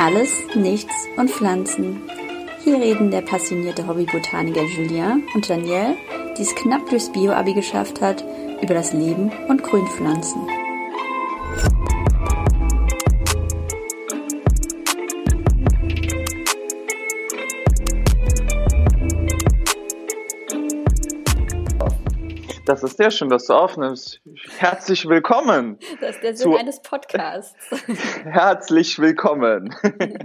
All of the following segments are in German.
Alles, Nichts und Pflanzen. Hier reden der passionierte Hobbybotaniker Julien und Danielle, die es knapp durchs Bio-Abi geschafft hat, über das Leben und Grünpflanzen. Das ist sehr schön, dass du aufnimmst. Herzlich willkommen. Das ist der Sinn eines Podcasts. Herzlich willkommen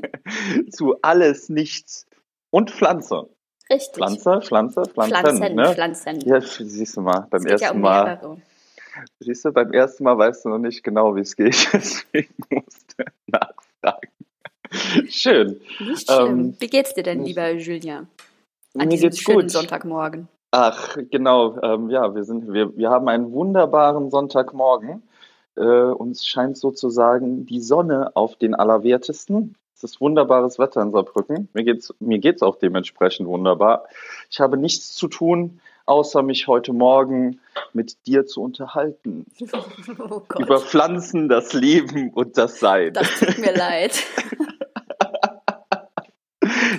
zu Alles, Nichts und Pflanze. Richtig. Pflanze, Pflanze, Pflanzen. Pflanzen, ne? Pflanzen. Ja, siehst du mal, beim geht ja ersten um Mal. mehrere. Siehst du, beim ersten Mal weißt du noch nicht genau, wie es geht. Deswegen musst du nachfragen. Schön. Nicht schlimm. Ähm, Wie geht's dir denn, lieber Julien? An Mir diesem geht's schönen gut. Sonntagmorgen. Ach, genau. Ähm, ja, wir sind, wir, wir haben einen wunderbaren Sonntagmorgen. Äh, uns scheint sozusagen die Sonne auf den Allerwertesten. Es ist wunderbares Wetter in Saarbrücken. Mir geht's, mir geht's auch dementsprechend wunderbar. Ich habe nichts zu tun, außer mich heute Morgen mit dir zu unterhalten. Oh Über Pflanzen, das Leben und das Sein. das tut mir leid.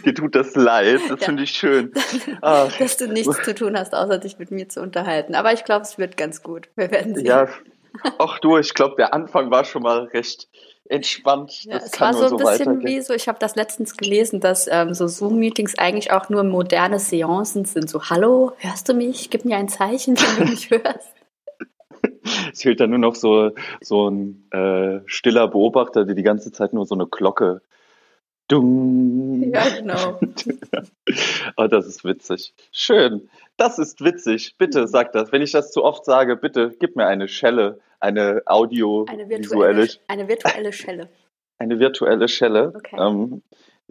Dir tut das leid. Das Ja. finde ich schön. Ah, dass du nichts zu tun hast, außer dich mit mir zu unterhalten. Aber ich glaube, es wird ganz gut. Wir werden sehen. Ja, auch du, ich glaube, der Anfang war schon mal recht entspannt. Ja, das es kann war so ein so bisschen weitergehen. wie so, ich habe das letztens gelesen, dass ähm, so Zoom-Meetings eigentlich auch nur moderne Seancen sind. So, hallo, hörst du mich? Gib mir ein Zeichen, wenn du mich hörst. Es fehlt dann nur noch so, so ein äh, stiller Beobachter, der die ganze Zeit nur so eine Glocke. Dung. Ja, genau. oh, das ist witzig. Schön. Das ist witzig. Bitte sag das. Wenn ich das zu oft sage, bitte gib mir eine Schelle, eine Eine audiovisuelle, virtuelle, eine virtuelle Schelle. eine virtuelle Schelle. Okay. Ähm,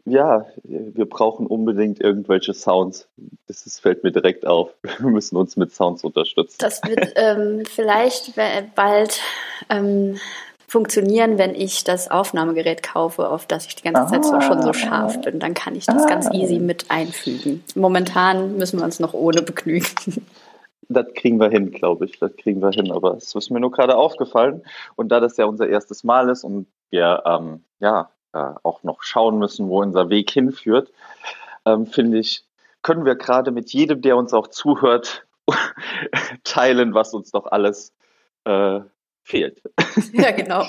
ja, wir brauchen unbedingt irgendwelche Sounds. Das fällt mir direkt auf. Wir müssen uns mit Sounds unterstützen. Das wird ähm, vielleicht bald ähm, funktionieren, wenn ich das Aufnahmegerät kaufe, auf das ich die ganze Zeit so, schon so scharf bin. Dann kann ich das ganz easy mit einfügen. Momentan müssen wir uns noch ohne begnügen. Das kriegen wir hin, glaube ich. Das kriegen wir hin. Aber es ist mir nur gerade aufgefallen. Und da das ja unser erstes Mal ist und wir ähm, ja äh, auch noch schauen müssen, wo unser Weg hinführt, ähm, finde ich, können wir gerade mit jedem, der uns auch zuhört, teilen, was uns doch alles äh, fehlt. ja, genau.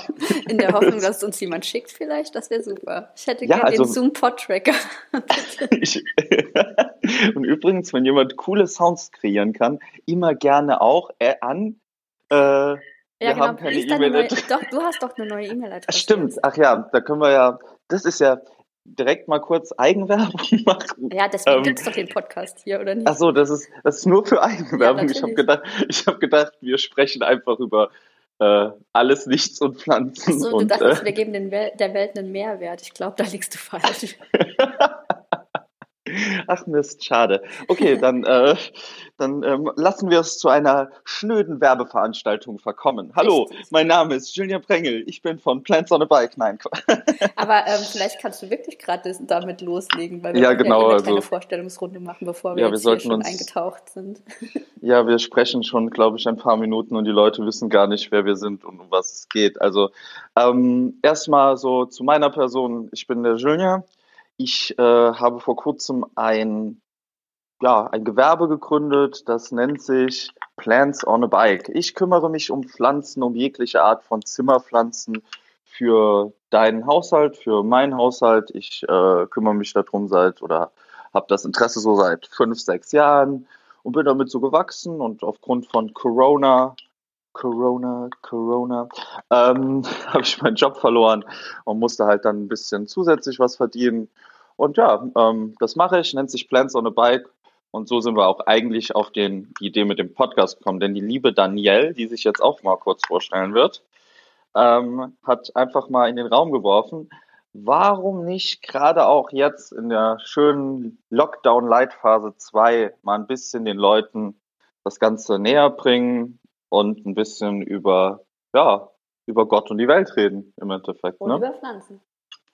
In der Hoffnung, dass es uns jemand schickt vielleicht. Das wäre super. Ich hätte Ja, gerne also- den Zoom-Pod-Tracker. Und übrigens, wenn jemand coole Sounds kreieren kann, immer gerne auch äh, an. Äh, Ja, genau. haben keine E-Mail-Adresse. doch, du hast doch eine neue E-Mail-Adresse. Stimmt, ach ja, da können wir ja, das ist ja direkt mal kurz Eigenwerbung machen. Ja, deswegen Ähm, gibt es doch den Podcast hier, oder nicht? Ach so, das ist, das ist nur für Eigenwerbung. Ja, ich habe gedacht, ich habe gedacht, wir sprechen einfach über äh, alles, nichts und Pflanzen. so, du und, dachtest, äh, wir geben den Wel der Welt einen Mehrwert. Ich glaube, da liegst du falsch. Ach Mist, schade. Okay, dann, äh, dann ähm, lassen wir es zu einer schnöden Werbeveranstaltung verkommen. Hallo, Richtig. mein Name ist Julian Prengel. Ich bin von Plants on a Bike. Nein, Aber ähm, vielleicht kannst du wirklich gerade damit loslegen, weil wir Ja, genau, eh eine also- kleine Vorstellungsrunde machen, bevor wir Ja, wir jetzt schon uns- eingetaucht sind. Ja, wir sprechen schon, glaube ich, ein paar Minuten und die Leute wissen gar nicht, wer wir sind und um was es geht. Also ähm, erstmal so zu meiner Person. Ich bin der Julien. Ich äh, habe vor kurzem ein, ja, ein Gewerbe gegründet, das nennt sich Plants on a Bike. Ich kümmere mich um Pflanzen, um jegliche Art von Zimmerpflanzen für deinen Haushalt, für meinen Haushalt. Ich äh, kümmere mich darum seit oder habe das Interesse so seit fünf, sechs Jahren und bin damit so gewachsen und aufgrund von Corona, Corona, Corona, ähm, habe ich meinen Job verloren und musste halt dann ein bisschen zusätzlich was verdienen. Und ja, ähm, das mache ich, nennt sich Plants on a Bike. Und so sind wir auch eigentlich auf den, die Idee mit dem Podcast gekommen. Denn die liebe Danielle, die sich jetzt auch mal kurz vorstellen wird, ähm, hat einfach mal in den Raum geworfen, warum nicht gerade auch jetzt in der schönen Lockdown-Light-Phase 2 mal ein bisschen den Leuten das Ganze näher bringen und ein bisschen über, ja, über Gott und die Welt reden im Endeffekt. Und ne? über Pflanzen.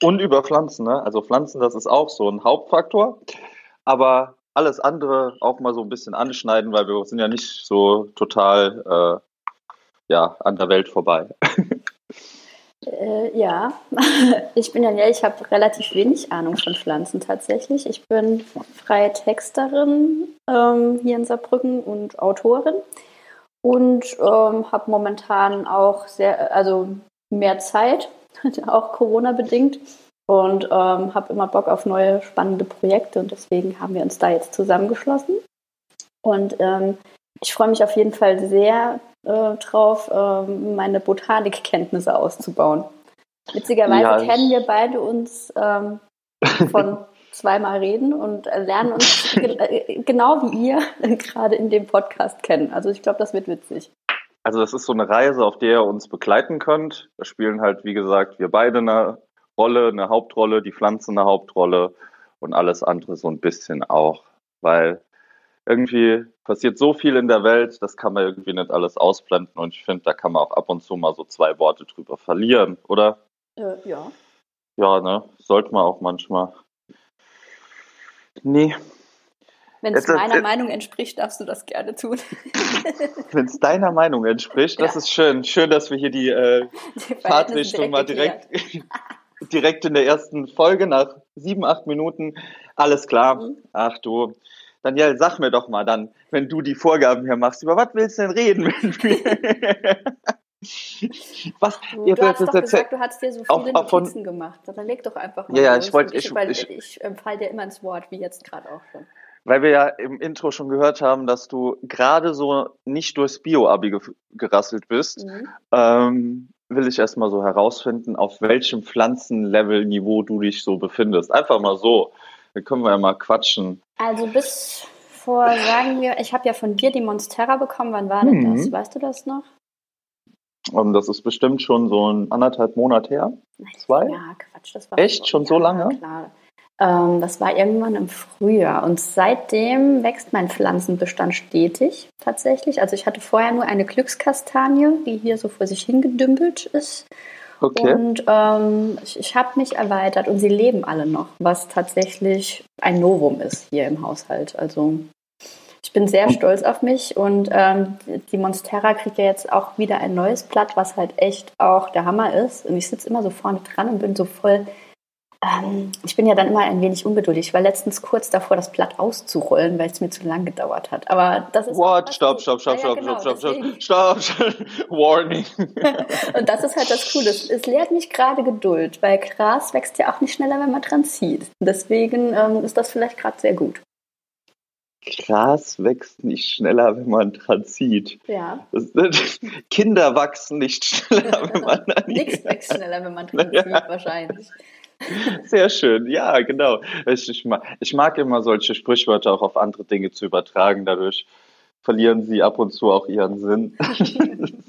Und über Pflanzen, ne? Also Pflanzen, das ist auch so ein Hauptfaktor. Aber alles andere auch mal so ein bisschen anschneiden, weil wir sind ja nicht so total äh, ja, an der Welt vorbei. Äh, ja, ich bin Danielle, ich habe relativ wenig Ahnung von Pflanzen tatsächlich. Ich bin freie Texterin ähm, hier in Saarbrücken und Autorin und ähm, habe momentan auch sehr, also mehr Zeit, auch Corona bedingt und ähm, habe immer Bock auf neue spannende Projekte und deswegen haben wir uns da jetzt zusammengeschlossen. Und ähm, ich freue mich auf jeden Fall sehr äh, drauf, äh, meine Botanikkenntnisse auszubauen. Witzigerweise ja, kennen wir beide uns ähm, von zweimal reden und lernen uns äh, genau wie ihr gerade in dem Podcast kennen. Also ich glaube, das wird witzig. Also das ist so eine Reise, auf der ihr uns begleiten könnt. Da spielen halt, wie gesagt, wir beide eine Rolle, eine Hauptrolle, die Pflanze eine Hauptrolle und alles andere so ein bisschen auch. Weil irgendwie passiert so viel in der Welt, das kann man irgendwie nicht alles ausblenden und ich finde, da kann man auch ab und zu mal so zwei Worte drüber verlieren, oder? Äh, ja. Ja, ne? Sollte man auch manchmal. Nee. Wenn es meiner jetzt, Meinung entspricht, darfst du das gerne tun. Wenn es deiner Meinung entspricht, das ja. ist schön. Schön, dass wir hier die, äh, die Fahrtrichtung mal direkt, direkt in der ersten Folge nach sieben, acht Minuten. Alles klar. Mhm. Ach du, Daniel, sag mir doch mal dann, wenn du die Vorgaben hier machst, über was willst du denn reden mit mir? was? Du, du hast doch gesagt, du hast dir so viele auch, Notizen von, gemacht. Dann leg doch einfach mal Ja, ja, ich wollte... Ich, ich, ich, ich ähm, fall dir immer ins Wort, wie jetzt gerade auch schon. Weil wir ja im Intro schon gehört haben, dass du gerade so nicht durchs Bio-Abi ge gerasselt bist, mhm. ähm, will ich erstmal so herausfinden, auf welchem Pflanzenlevel-Niveau du dich so befindest. Einfach mal so. Da können wir ja mal quatschen. Also bis vor, sagen wir, ich habe ja von dir die Monstera bekommen. Wann war denn mhm. das? Weißt du das noch? Um, ähm, das ist bestimmt schon so ein anderthalb Monat her. Zwei? Ja, Quatsch. Das war Echt? Schon so lange? Klar. Ähm, das war irgendwann im Frühjahr. Und seitdem wächst mein Pflanzenbestand stetig tatsächlich. Also ich hatte vorher nur eine Glückskastanie, die hier so vor sich hingedümpelt ist. Okay. Und ähm, ich, ich habe mich erweitert und sie leben alle noch, was tatsächlich ein Novum ist hier im Haushalt. Also ich bin sehr stolz auf mich und ähm, die Monstera kriegt ja jetzt auch wieder ein neues Blatt, was halt echt auch der Hammer ist. Und ich sitze immer so vorne dran und bin so voll ähm, ich bin ja dann immer ein wenig ungeduldig. Ich war letztens kurz davor, das Blatt auszurollen, weil es mir zu lang gedauert hat. Aber das ist. What? Stopp, stopp, stopp, stopp, genau, stopp, stopp, stopp, stopp, Warning. Und das ist halt das Coole. Es lehrt mich gerade Geduld, weil Gras wächst ja auch nicht schneller, wenn man dran zieht. Deswegen ähm, ist das vielleicht gerade sehr gut. Gras wächst nicht schneller, wenn man dran zieht. Ja. Kinder wachsen nicht schneller, wenn man dran zieht. Nichts wächst schneller, wenn man dran zieht, ja. wahrscheinlich. Sehr schön, ja, genau. Ich, ich, mag, ich mag immer solche Sprichwörter auch auf andere Dinge zu übertragen. Dadurch verlieren sie ab und zu auch ihren Sinn.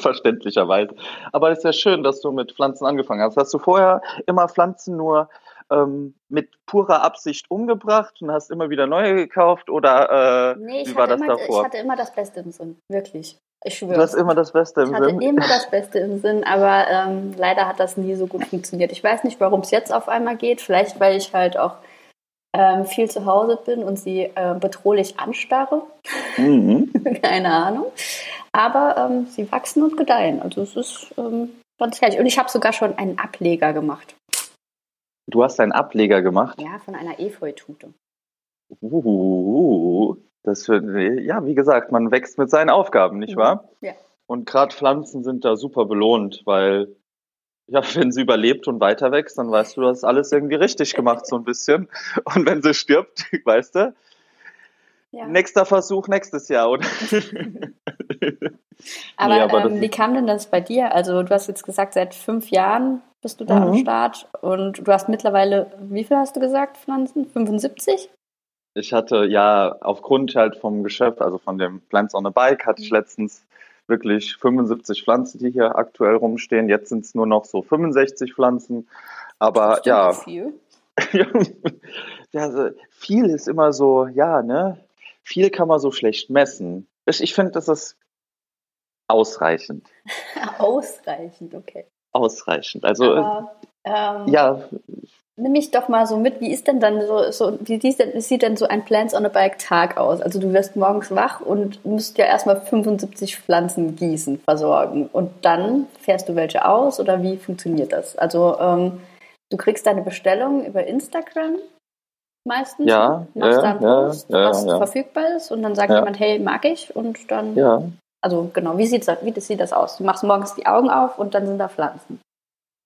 Verständlicherweise. Aber es ist ja schön, dass du mit Pflanzen angefangen hast. Hast du vorher immer Pflanzen nur ähm, mit purer Absicht umgebracht und hast immer wieder neue gekauft oder äh, nee, wie war das immer, davor? Ich hatte immer das Beste im Sinn, wirklich. Ich schwöre. Du hast immer das Beste im ich Sinn. Ich hatte immer das Beste im Sinn, aber ähm, leider hat das nie so gut funktioniert. Ich weiß nicht, warum es jetzt auf einmal geht. Vielleicht, weil ich halt auch ähm, viel zu Hause bin und sie äh, bedrohlich anstarre. Mhm. Keine Ahnung. Aber ähm, sie wachsen und gedeihen. Also es ist ähm, ganz herrlich. Und ich habe sogar schon einen Ableger gemacht. Du hast einen Ableger gemacht? Ja, von einer Efeutute. Uh, das wird, ja, wie gesagt, man wächst mit seinen Aufgaben, nicht wahr? Ja. Und gerade Pflanzen sind da super belohnt, weil ja, wenn sie überlebt und weiter wächst, dann weißt du, du hast alles irgendwie richtig gemacht, so ein bisschen. Und wenn sie stirbt, weißt du, ja. nächster Versuch nächstes Jahr, oder? aber, nee, aber ähm, wie kam denn das bei dir? Also du hast jetzt gesagt, seit fünf Jahren bist du da mhm. am Start und du hast mittlerweile, wie viel hast du gesagt, Pflanzen? 75? ich hatte ja aufgrund halt vom Geschäft, also von dem Plants on a Bike, hatte ich mhm. letztens wirklich 75 Pflanzen, die hier aktuell rumstehen. Jetzt sind es nur noch so 65 Pflanzen. Aber ja. Viel. ja, also viel ist immer so, ja, ne? Viel kann man so schlecht messen. Ich, ich finde, das ist ausreichend. ausreichend, okay. Ausreichend. Also Aber, ähm, ja. Nimm mich doch mal so mit, wie ist denn dann so, so wie, wie sieht denn so ein Plants on a Bike Tag aus? Also du wirst morgens wach und musst ja erstmal 75 Pflanzen gießen, versorgen. Und dann fährst du welche aus oder wie funktioniert das? Also ähm, du kriegst deine Bestellung über Instagram meistens. Ja, machst ja, da einen Post, ja, was ja. verfügbar ist und dann sagt jemand, hey, mag ich und dann. Ja. Also genau, wie sieht, wie sieht das aus? Du machst morgens die Augen auf und dann sind da Pflanzen.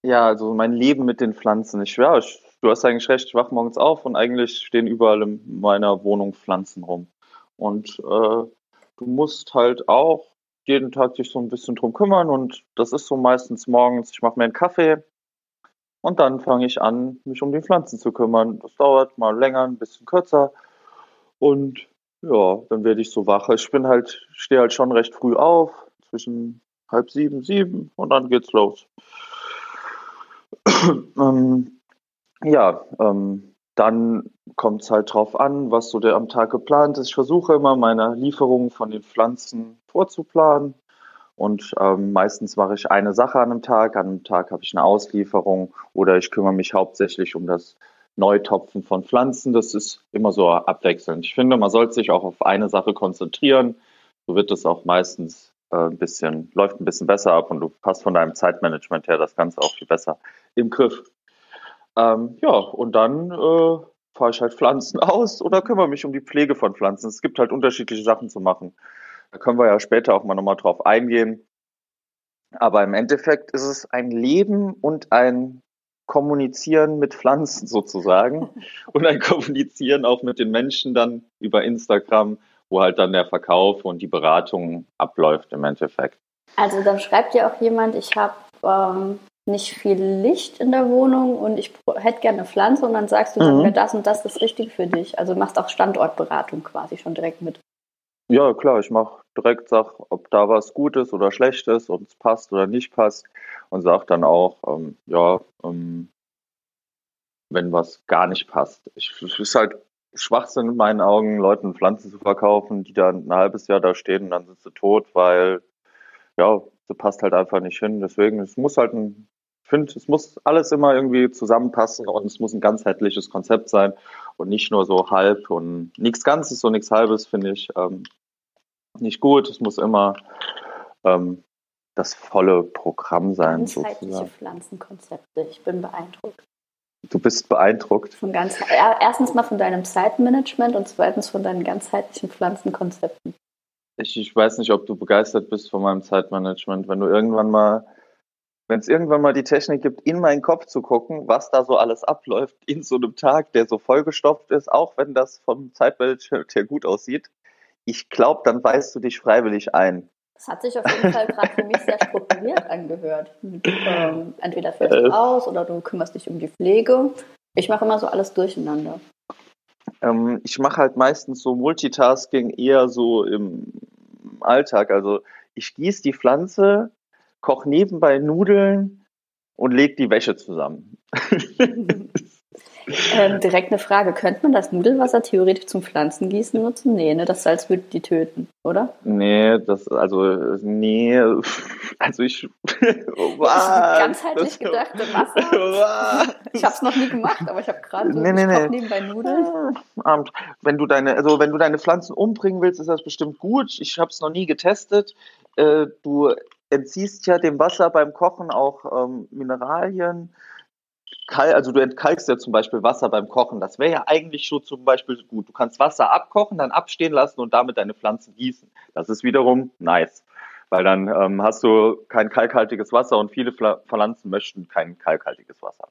Ja, also mein Leben mit den Pflanzen. Ich, ja, du hast eigentlich recht, ich wach morgens auf und eigentlich stehen überall in meiner Wohnung Pflanzen rum. Und äh, du musst halt auch jeden Tag dich so ein bisschen drum kümmern und das ist so meistens morgens, ich mache mir einen Kaffee, und dann fange ich an, mich um die Pflanzen zu kümmern. Das dauert mal länger, ein bisschen kürzer. Und ja, dann werde ich so wach. Ich bin halt, stehe halt schon recht früh auf, zwischen halb sieben, sieben und dann geht's los. ähm, ja, ähm, dann kommt es halt drauf an, was so der am Tag geplant ist. Ich versuche immer, meine Lieferungen von den Pflanzen vorzuplanen. Und ähm, meistens mache ich eine Sache an einem Tag. An einem Tag habe ich eine Auslieferung oder ich kümmere mich hauptsächlich um das Neutopfen von Pflanzen. Das ist immer so abwechselnd. Ich finde, man sollte sich auch auf eine Sache konzentrieren. So wird es auch meistens äh, ein bisschen, läuft ein bisschen besser ab und du passt von deinem Zeitmanagement her das Ganze auch viel besser im Griff. Ähm, ja, und dann äh, fahre ich halt Pflanzen aus oder kümmere mich um die Pflege von Pflanzen. Es gibt halt unterschiedliche Sachen zu machen. Da können wir ja später auch mal nochmal drauf eingehen. Aber im Endeffekt ist es ein Leben und ein Kommunizieren mit Pflanzen sozusagen und ein Kommunizieren auch mit den Menschen dann über Instagram, wo halt dann der Verkauf und die Beratung abläuft im Endeffekt. Also dann schreibt ja auch jemand, ich habe ähm, nicht viel Licht in der Wohnung und ich hätte gerne eine Pflanze und dann sagst du, mhm. dann das und das ist richtig für dich. Also machst auch Standortberatung quasi schon direkt mit. Ja, klar, ich mache direkt, sag, ob da was gut ist oder schlecht ist, ob es passt oder nicht passt und sag dann auch, ähm, ja, ähm, wenn was gar nicht passt. Ich, es ist halt Schwachsinn in meinen Augen, Leuten Pflanzen zu verkaufen, die dann ein halbes Jahr da stehen und dann sind sie tot, weil, ja, sie passt halt einfach nicht hin. Deswegen, es muss halt ein, ich finde, es muss alles immer irgendwie zusammenpassen und es muss ein ganzheitliches Konzept sein und nicht nur so halb und nichts Ganzes und nichts Halbes, finde ich. Ähm, nicht gut. Es muss immer ähm, das volle Programm sein. Ganzheitliche Pflanzenkonzepte. Ich bin beeindruckt. Du bist beeindruckt. Von ganz, erstens mal von deinem Zeitmanagement und zweitens von deinen ganzheitlichen Pflanzenkonzepten. Ich, ich weiß nicht, ob du begeistert bist von meinem Zeitmanagement. Wenn du irgendwann mal, wenn es irgendwann mal die Technik gibt, in meinen Kopf zu gucken, was da so alles abläuft in so einem Tag, der so vollgestopft ist, auch wenn das vom Zeitmanagement her gut aussieht, ich glaube, dann weist du dich freiwillig ein. Das hat sich auf jeden Fall gerade für mich sehr strukturiert angehört. Ähm, entweder fährst du äh, aus oder du kümmerst dich um die Pflege. Ich mache immer so alles durcheinander. Ähm, ich mache halt meistens so Multitasking eher so im Alltag. Also ich gieße die Pflanze, koche nebenbei Nudeln und lege die Wäsche zusammen. Ähm, direkt eine Frage. Könnte man das Nudelwasser theoretisch zum Pflanzengießen nutzen? Nee, ne? Das Salz würde die töten, oder? Nee, das, also, nee, also ich. was, ganzheitlich das, gedachte Wasser. ich habe es noch nie gemacht, aber ich habe gerade so nee, nee, nee. nebenbei Nudeln. Wenn du deine, also wenn du deine Pflanzen umbringen willst, ist das bestimmt gut. Ich habe es noch nie getestet. Äh, du entziehst ja dem Wasser beim Kochen auch ähm, Mineralien also du entkalkst ja zum Beispiel Wasser beim Kochen. Das wäre ja eigentlich schon zum Beispiel gut. Du kannst Wasser abkochen, dann abstehen lassen und damit deine Pflanzen gießen. Das ist wiederum nice, weil dann ähm, hast du kein kalkhaltiges Wasser und viele Pflanzen möchten kein kalkhaltiges Wasser.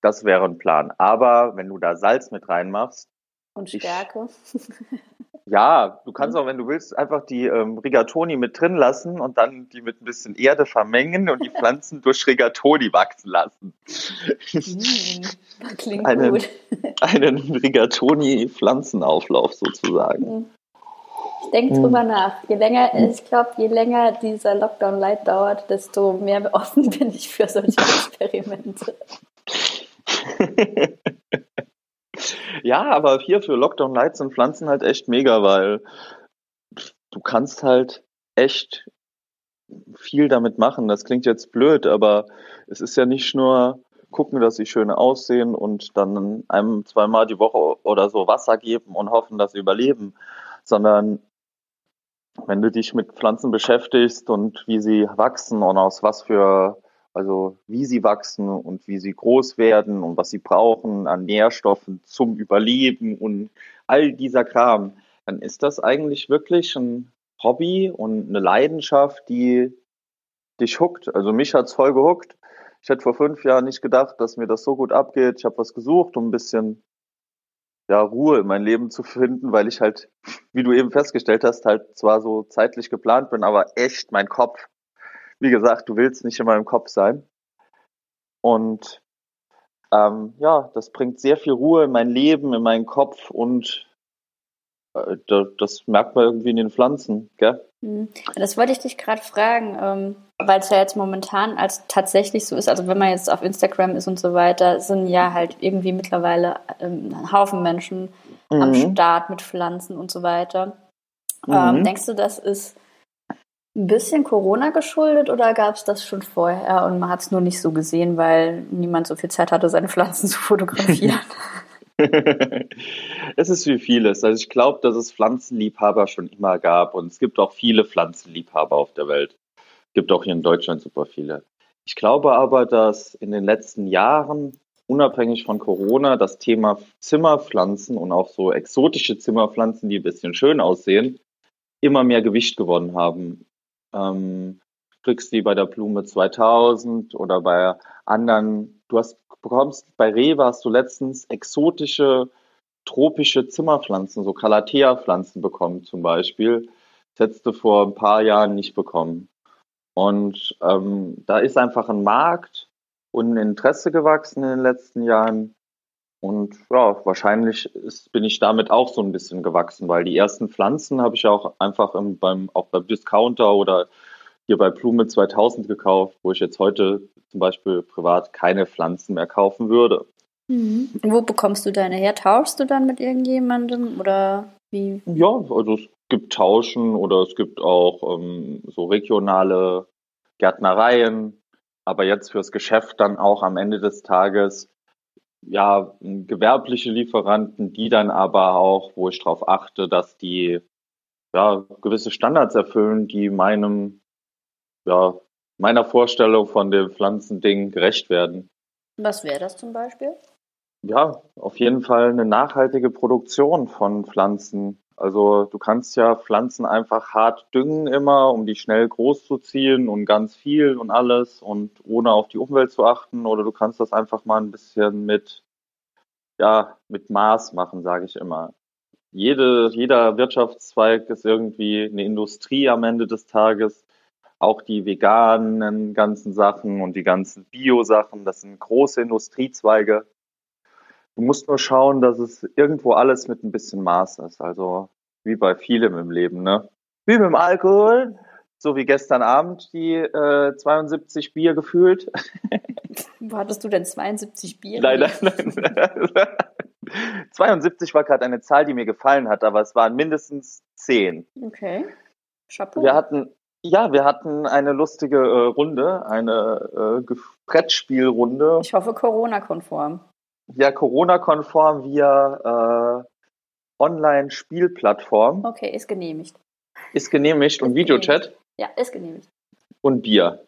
Das wäre ein Plan. Aber wenn du da Salz mit reinmachst. Und Stärke. Ja, du kannst mhm. auch, wenn du willst, einfach die ähm, Rigatoni mit drin lassen und dann die mit ein bisschen Erde vermengen und die Pflanzen durch Rigatoni wachsen lassen. Mm, klingt einen, gut. einen Rigatoni-Pflanzenauflauf sozusagen. Mhm. Ich denke drüber mhm. nach. Je länger, ich glaube, je länger dieser Lockdown Light dauert, desto mehr offen bin ich für solche Experimente. Ja, aber hier für Lockdown Light sind Pflanzen halt echt mega, weil du kannst halt echt viel damit machen. Das klingt jetzt blöd, aber es ist ja nicht nur gucken, dass sie schön aussehen und dann einem zweimal die Woche oder so Wasser geben und hoffen, dass sie überleben, sondern wenn du dich mit Pflanzen beschäftigst und wie sie wachsen und aus was für, also wie sie wachsen und wie sie groß werden und was sie brauchen an Nährstoffen zum Überleben und all dieser Kram, dann ist das eigentlich wirklich ein Hobby und eine Leidenschaft, die dich huckt. Also mich hat's voll gehuckt. Ich hätte vor fünf Jahren nicht gedacht, dass mir das so gut abgeht. Ich habe was gesucht, um ein bisschen ja, Ruhe in mein Leben zu finden, weil ich halt, wie du eben festgestellt hast, halt zwar so zeitlich geplant bin, aber echt mein Kopf, wie gesagt, du willst nicht in meinem Kopf sein. Und ähm, ja, das bringt sehr viel Ruhe in mein Leben, in meinen Kopf und äh, das merkt man irgendwie in den Pflanzen, gell? Mhm. Das wollte ich dich gerade fragen, ähm, weil es ja jetzt momentan als tatsächlich so ist, also wenn man jetzt auf Instagram ist und so weiter, sind ja halt irgendwie mittlerweile ähm, ein Haufen Menschen mhm. am Start mit Pflanzen und so weiter. Ähm, mhm. denkst du, das ist ein bisschen Corona geschuldet oder gab es das schon vorher und man hat es nur nicht so gesehen, weil niemand so viel Zeit hatte, seine Pflanzen zu fotografieren? es ist wie vieles. Also ich glaube, dass es Pflanzenliebhaber schon immer gab und es gibt auch viele Pflanzenliebhaber auf der Welt. Es gibt auch hier in Deutschland super viele. Ich glaube aber, dass in den letzten Jahren, unabhängig von Corona, das Thema Zimmerpflanzen und auch so exotische Zimmerpflanzen, die ein bisschen schön aussehen, immer mehr Gewicht gewonnen haben. Ähm, kriegst die bei der Blume 2000 oder bei anderen, du hast bekommst, bei Rewe hast du letztens exotische tropische Zimmerpflanzen, so Calathea-Pflanzen bekommen zum Beispiel. Das hättest du vor ein paar Jahren nicht bekommen. Und ähm, da ist einfach ein Markt und ein Interesse gewachsen in den letzten Jahren. Und ja, wahrscheinlich ist, bin ich damit auch so ein bisschen gewachsen, weil die ersten Pflanzen habe ich auch einfach im, beim, auch beim Discounter oder hier bei Blume 2000 gekauft, wo ich jetzt heute zum Beispiel privat keine Pflanzen mehr kaufen würde. Mhm. Wo bekommst du deine her? Tauschst du dann mit irgendjemandem oder wie? Ja, also es gibt Tauschen oder es gibt auch ähm, so regionale Gärtnereien, aber jetzt fürs Geschäft dann auch am Ende des Tages ja gewerbliche Lieferanten, die dann aber auch, wo ich darauf achte, dass die ja gewisse Standards erfüllen, die meinem ja meiner Vorstellung von dem Pflanzending gerecht werden. Was wäre das zum Beispiel? Ja, auf jeden Fall eine nachhaltige Produktion von Pflanzen. Also du kannst ja Pflanzen einfach hart düngen immer, um die schnell groß zu ziehen und ganz viel und alles und ohne auf die Umwelt zu achten. Oder du kannst das einfach mal ein bisschen mit, ja, mit Maß machen, sage ich immer. Jede, jeder Wirtschaftszweig ist irgendwie eine Industrie am Ende des Tages auch die veganen ganzen Sachen und die ganzen Bio-Sachen, das sind große Industriezweige. Du musst nur schauen, dass es irgendwo alles mit ein bisschen Maß ist. Also wie bei vielem im Leben, ne? Wie mit dem Alkohol, so wie gestern Abend die äh, 72 Bier gefühlt. Wo hattest du denn 72 Bier? Nein, nein, nein. 72 war gerade eine Zahl, die mir gefallen hat, aber es waren mindestens 10. Okay. Chapeau. Wir hatten, ja, wir hatten eine lustige äh, Runde, eine äh, Brettspielrunde. Ich hoffe Corona-konform. Ja, Corona-konform via äh, Online-Spielplattform. Okay, ist genehmigt. Ist genehmigt ist und Videochat. Ja, ist genehmigt. Und Bier.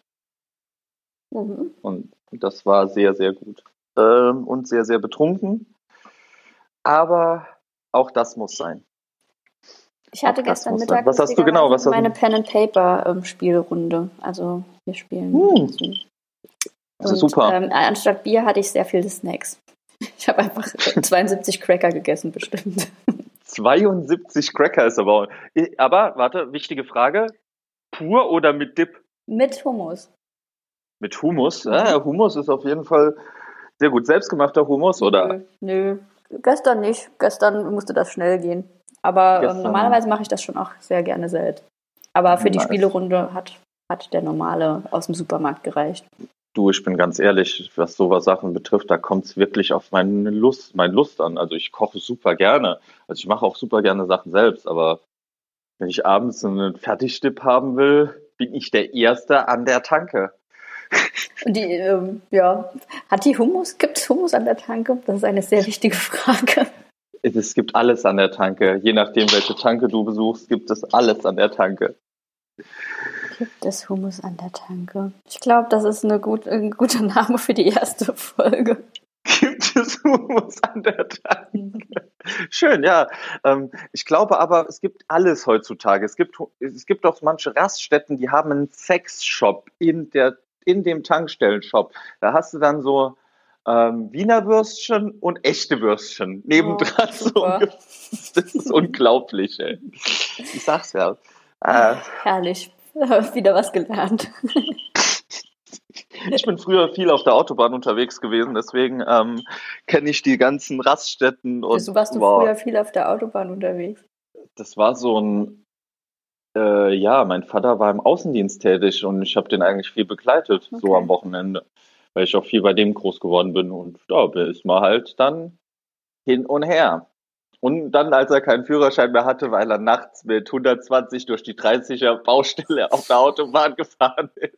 Mhm. Und das war sehr, sehr gut. Ähm, und sehr, sehr betrunken. Aber auch das muss sein. Ich hatte gestern Mittag was hast du genau? Was meine Pen and Paper ähm, Spielrunde. Also wir spielen. Hm. Das ist super. Ähm, anstatt Bier hatte ich sehr viele Snacks. Ich habe einfach 72 Cracker gegessen, bestimmt. 72 Cracker ist aber. Aber warte, wichtige Frage: Pur oder mit Dip? Mit Hummus. Mit Hummus? Mhm. Ja, Hummus ist auf jeden Fall sehr gut. Selbstgemachter Hummus, oder? Nö, nö. Gestern nicht. Gestern musste das schnell gehen. Aber ähm, normalerweise mache ich das schon auch sehr gerne selbst. Aber für nice. die Spielerunde hat, hat der normale aus dem Supermarkt gereicht. Du, ich bin ganz ehrlich, was sowas Sachen betrifft, da kommt es wirklich auf meine Lust, meine Lust an. Also ich koche super gerne. Also ich mache auch super gerne Sachen selbst, aber wenn ich abends einen Fertigstipp haben will, bin ich der Erste an der Tanke. Und die, ähm, ja, hat die Hummus? Gibt es Hummus an der Tanke? Das ist eine sehr wichtige Frage. Es gibt alles an der Tanke. Je nachdem, welche Tanke du besuchst, gibt es alles an der Tanke. Gibt es Hummus an der Tanke? Ich glaube, das ist eine gut, ein guter Name für die erste Folge. Gibt es Hummus an der Tanke? Schön, ja. Ähm, ich glaube aber, es gibt alles heutzutage. Es gibt, es gibt auch manche Raststätten, die haben einen Sexshop in der in dem Tankstellenshop. Da hast du dann so ähm, Wiener Würstchen und echte Würstchen nebendran. Oh, so das ist unglaublich, ey. Ich sag's ja. Äh, Herrlich. Wieder was gelernt. Ich bin früher viel auf der Autobahn unterwegs gewesen, deswegen ähm, kenne ich die ganzen Raststätten. Und, also warst du wow. früher viel auf der Autobahn unterwegs? Das war so ein äh, ja, mein Vater war im Außendienst tätig und ich habe den eigentlich viel begleitet, okay. so am Wochenende, weil ich auch viel bei dem groß geworden bin und da ist man halt dann hin und her. Und dann, als er keinen Führerschein mehr hatte, weil er nachts mit 120 durch die 30er Baustelle auf der Autobahn gefahren ist,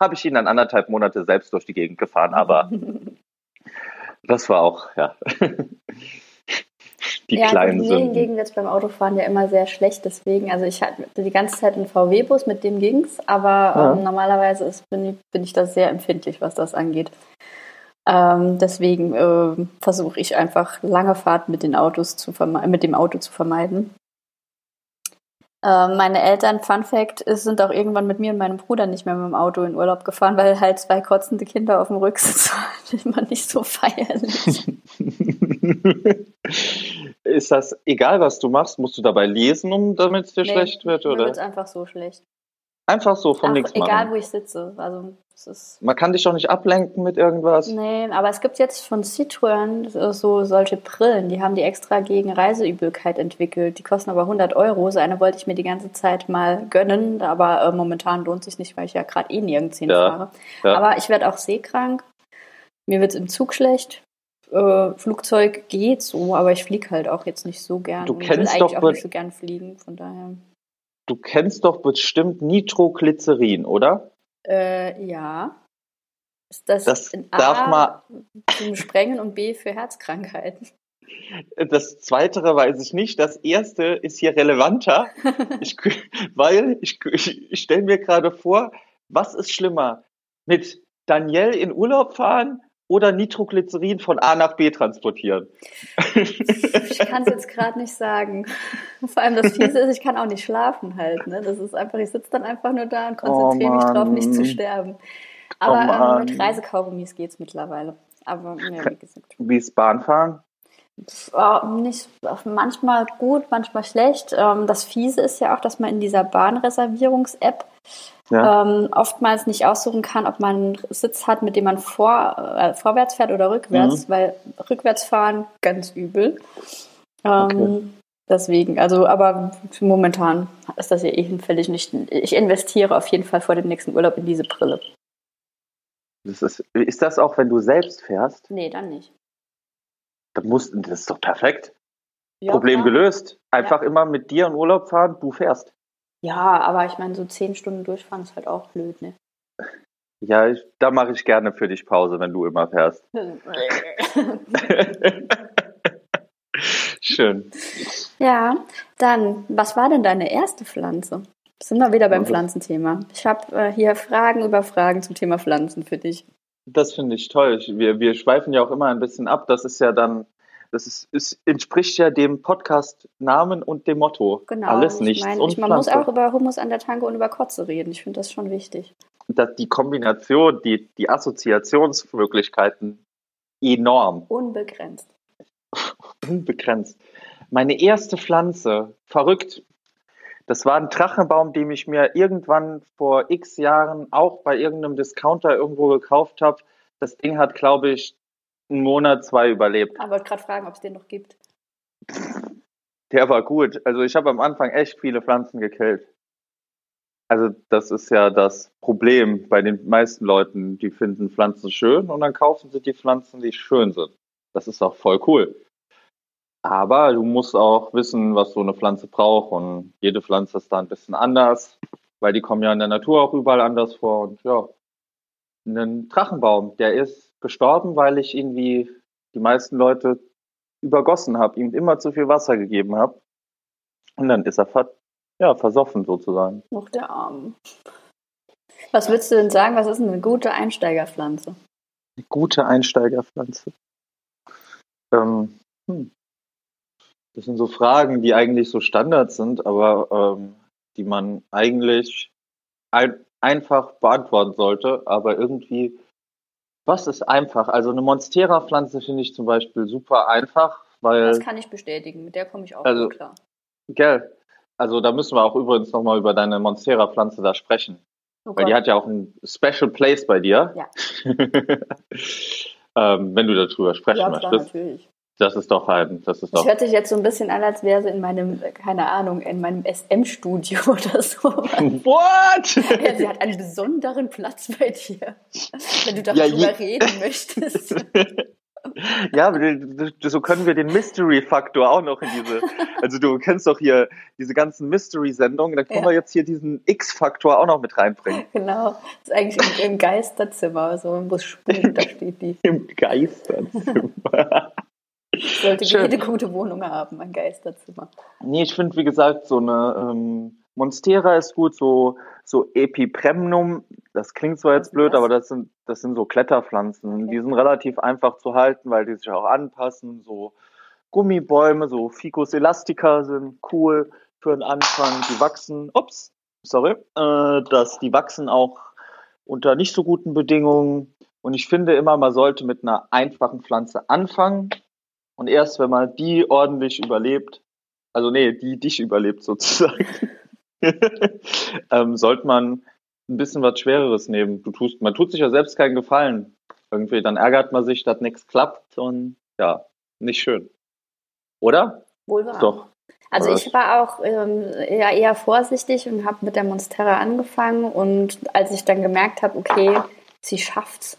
habe ich ihn dann anderthalb Monate selbst durch die Gegend gefahren. Aber das war auch, ja. die ja, kleinen mir hingegen jetzt beim Autofahren ja immer sehr schlecht. Deswegen, also ich hatte die ganze Zeit einen VW-Bus, mit dem ging es, aber ja. ähm, normalerweise ist, bin, ich, bin ich da sehr empfindlich, was das angeht. Ähm, deswegen äh, versuche ich einfach lange Fahrten mit den Autos zu mit dem Auto zu vermeiden. Äh, meine Eltern, Fun Fact, sind auch irgendwann mit mir und meinem Bruder nicht mehr mit dem Auto in Urlaub gefahren, weil halt zwei kotzende Kinder auf dem Rücksitz waren. Immer nicht so feierlich. ist das egal, was du machst? Musst du dabei lesen, um damit es dir nee, schlecht wird? Oder? Mir wird einfach so schlecht. Einfach so vom nichts machen. Egal, wo ich sitze. Also, Man kann dich doch nicht ablenken mit irgendwas. Nee, aber es gibt jetzt von Citroën so solche Brillen, die haben die extra gegen Reiseübelkeit entwickelt. Die kosten aber 100 Euro. So eine wollte ich mir die ganze Zeit mal gönnen, aber äh, momentan lohnt sich nicht, weil ich ja gerade eh nirgends hinfahre. Ja, ja. Aber ich werde auch seekrank. Mir wird es im Zug schlecht äh, Flugzeug geht so, aber ich fliege halt auch jetzt nicht so gern. Du kennst ich will doch auch nicht so gern fliegen, von daher. Du kennst doch bestimmt Nitroglycerin, oder? Äh, ja. Ist das, das darf A mal zum Sprengen und B für Herzkrankheiten? Das zweite weiß ich nicht. Das erste ist hier relevanter, ich, weil ich, ich, ich stelle mir gerade vor, was ist schlimmer? Mit Danielle in Urlaub fahren oder Nitroglycerin von A nach B transportieren? Ich kann es jetzt gerade nicht sagen. Vor allem das Fiese ist, ich kann auch nicht schlafen halt. Ne? Das ist einfach, ich sitze dann einfach nur da und konzentriere oh mich drauf, nicht zu sterben. Aber oh ähm, mit Reisekaugummis geht es mittlerweile. Aber ja, wie gesagt. Wie ist Bahnfahren? Oh, nicht, manchmal gut, manchmal schlecht. Ähm, das Fiese ist ja auch, dass man in dieser Bahnreservierungs-App ja. ähm, oftmals nicht aussuchen kann, ob man einen Sitz hat, mit dem man vor, äh, vorwärts fährt oder rückwärts, mhm. weil rückwärts fahren ganz übel. Ähm, okay. Deswegen, also, aber momentan ist das ja eh hinfällig. Nicht, ich investiere auf jeden Fall vor dem nächsten Urlaub in diese Brille. Das ist, ist das auch, wenn du selbst fährst? Nee, dann nicht. Das, muss, das ist doch perfekt. Ja, Problem klar. gelöst. Einfach ja. immer mit dir in Urlaub fahren, du fährst. Ja, aber ich meine, so zehn Stunden durchfahren ist halt auch blöd, ne? Ja, ich, da mache ich gerne für dich Pause, wenn du immer fährst. Schön. Ja, dann, was war denn deine erste Pflanze? Sind wir wieder beim Pflanzenthema. Ich habe äh, hier Fragen über Fragen zum Thema Pflanzen für dich. Das finde ich toll. Wir, wir schweifen ja auch immer ein bisschen ab. Das ist ja dann das ist, ist, entspricht ja dem Podcast-Namen und dem Motto. Genau. Alles nichts und Man Pflanze. muss auch über Hummus an der Tanke und über Kotze reden. Ich finde das schon wichtig. Dass die Kombination, die, die Assoziationsmöglichkeiten enorm. Unbegrenzt. Unbegrenzt. Meine erste Pflanze, verrückt. Das war ein Drachenbaum, den ich mir irgendwann vor x Jahren auch bei irgendeinem Discounter irgendwo gekauft habe. Das Ding hat, glaube ich, einen Monat, zwei überlebt. Aber wollte gerade fragen, ob es den noch gibt. Der war gut. Also ich habe am Anfang echt viele Pflanzen gekillt. Also das ist ja das Problem bei den meisten Leuten. Die finden Pflanzen schön und dann kaufen sie die Pflanzen, die schön sind. Das ist auch voll cool. Aber du musst auch wissen, was so eine Pflanze braucht und jede Pflanze ist da ein bisschen anders weil die kommen ja in der Natur auch überall anders vor. Und ja, einen Drachenbaum, der ist gestorben, weil ich ihn wie die meisten Leute übergossen habe, ihm immer zu viel Wasser gegeben habe. Und dann ist er ver ja, versoffen sozusagen. Noch der Arm. Was würdest du denn sagen, was ist eine gute Einsteigerpflanze? Eine gute Einsteigerpflanze. Ähm, hm. Das sind so Fragen, die eigentlich so Standards sind, aber ähm, die man eigentlich ein, einfach beantworten sollte. Aber irgendwie, was ist einfach? Also eine Monstera-Pflanze finde ich zum Beispiel super einfach, weil. Das kann ich bestätigen, mit der komme ich auch also, klar. Gell. Also da müssen wir auch übrigens nochmal über deine Monstera-Pflanze da sprechen. Oh weil die hat ja auch ein Special Place bei dir. Ja. ähm, wenn du darüber sprechen ja, möchtest. Klar, natürlich. Das ist doch ein, das ist das doch. hört sich jetzt so ein bisschen an, als wäre sie in meinem, keine Ahnung, in meinem SM-Studio oder so. What? Ja, sie hat einen besonderen Platz bei dir, wenn du darüber ja, reden möchtest. ja, so können wir den Mystery-Faktor auch noch in diese, also du kennst doch hier diese ganzen Mystery-Sendungen, da können ja. wir jetzt hier diesen X-Faktor auch noch mit reinbringen. Genau, das ist eigentlich im, im Geisterzimmer, so Bus springen, da steht die. Im Geisterzimmer. Sollte Schön. jede gute Wohnung haben, ein Geisterzimmer. Nee, ich finde, wie gesagt, so eine ähm, Monstera ist gut, so, so Epipremnum, das klingt zwar jetzt blöd, das? aber das sind, das sind so Kletterpflanzen. Okay. Die sind relativ einfach zu halten, weil die sich auch anpassen. So Gummibäume, so Ficus elastica sind cool für den Anfang. Die wachsen, ups, sorry, äh, dass die wachsen auch unter nicht so guten Bedingungen. Und ich finde immer, man sollte mit einer einfachen Pflanze anfangen und erst wenn man die ordentlich überlebt, also nee, die dich überlebt sozusagen, ähm, sollte man ein bisschen was Schwereres nehmen. Du tust, man tut sich ja selbst keinen Gefallen. Irgendwie, dann ärgert man sich, dass nichts klappt und ja, nicht schön. Oder? Wohl wahr. Doch. Also ich war auch ähm, eher, eher vorsichtig und habe mit der Monstera angefangen und als ich dann gemerkt habe, okay, sie schafft's,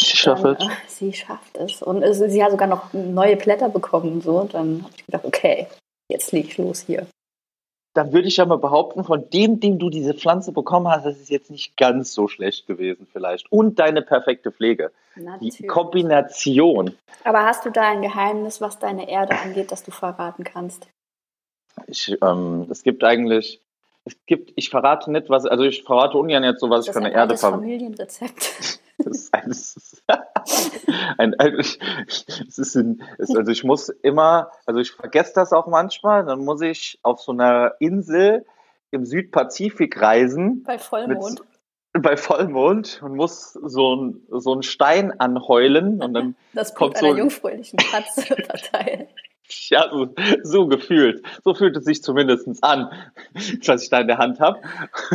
Sie schafft es. Äh, sie schafft es. Und es, sie hat sogar noch neue Blätter bekommen. So. Und dann habe ich gedacht, okay, jetzt leg ich los hier. Dann würde ich ja mal behaupten, von dem, dem du diese Pflanze bekommen hast, das ist jetzt nicht ganz so schlecht gewesen vielleicht. Und deine perfekte Pflege. Natürlich. Die Kombination. Aber hast du da ein Geheimnis, was deine Erde angeht, das du verraten kannst? Ich, ähm, es gibt eigentlich, es gibt, ich verrate nicht, was, also ich verrate ungern jetzt so, was ich für eine Erde verrate. Familienrezept. Das ist eines, ein, ein, es ist ein, es, also ich muss immer, also ich vergesse das auch manchmal, dann muss ich auf so einer Insel im Südpazifik reisen. Bei Vollmond. Mit, bei Vollmond und muss so ein, so einen Stein anheulen und dann das kommt einer so jungfräulichen Katze verteilen. Ja, so, so gefühlt. So fühlt es sich zumindest an, was ich da in der Hand habe.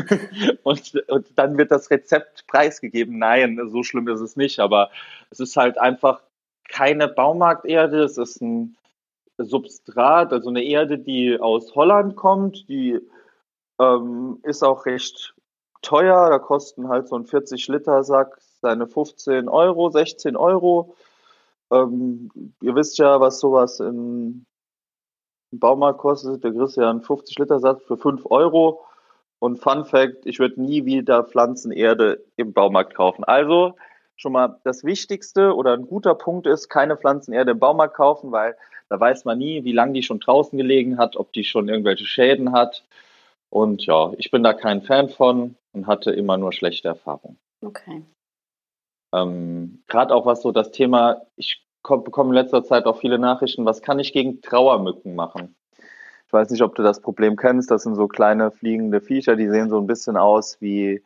Und, und dann wird das Rezept preisgegeben. Nein, so schlimm ist es nicht, aber es ist halt einfach keine Baumarkterde, es ist ein Substrat, also eine Erde, die aus Holland kommt, die ähm, ist auch recht teuer, da kosten halt so ein 40-Liter-Sack seine 15 Euro, 16 Euro. Ähm, ihr wisst ja, was sowas im Baumarkt kostet. Der kriegst ja einen 50-Liter-Satz für 5 Euro. Und Fun Fact, ich würde nie wieder Pflanzenerde im Baumarkt kaufen. Also schon mal das Wichtigste oder ein guter Punkt ist, keine Pflanzenerde im Baumarkt kaufen, weil da weiß man nie, wie lange die schon draußen gelegen hat, ob die schon irgendwelche Schäden hat. Und ja, ich bin da kein Fan von und hatte immer nur schlechte Erfahrungen. Okay. Ähm, Gerade auch was so das Thema, ich bekomme in letzter Zeit auch viele Nachrichten, was kann ich gegen Trauermücken machen? Ich weiß nicht, ob du das Problem kennst, das sind so kleine fliegende Viecher, die sehen so ein bisschen aus wie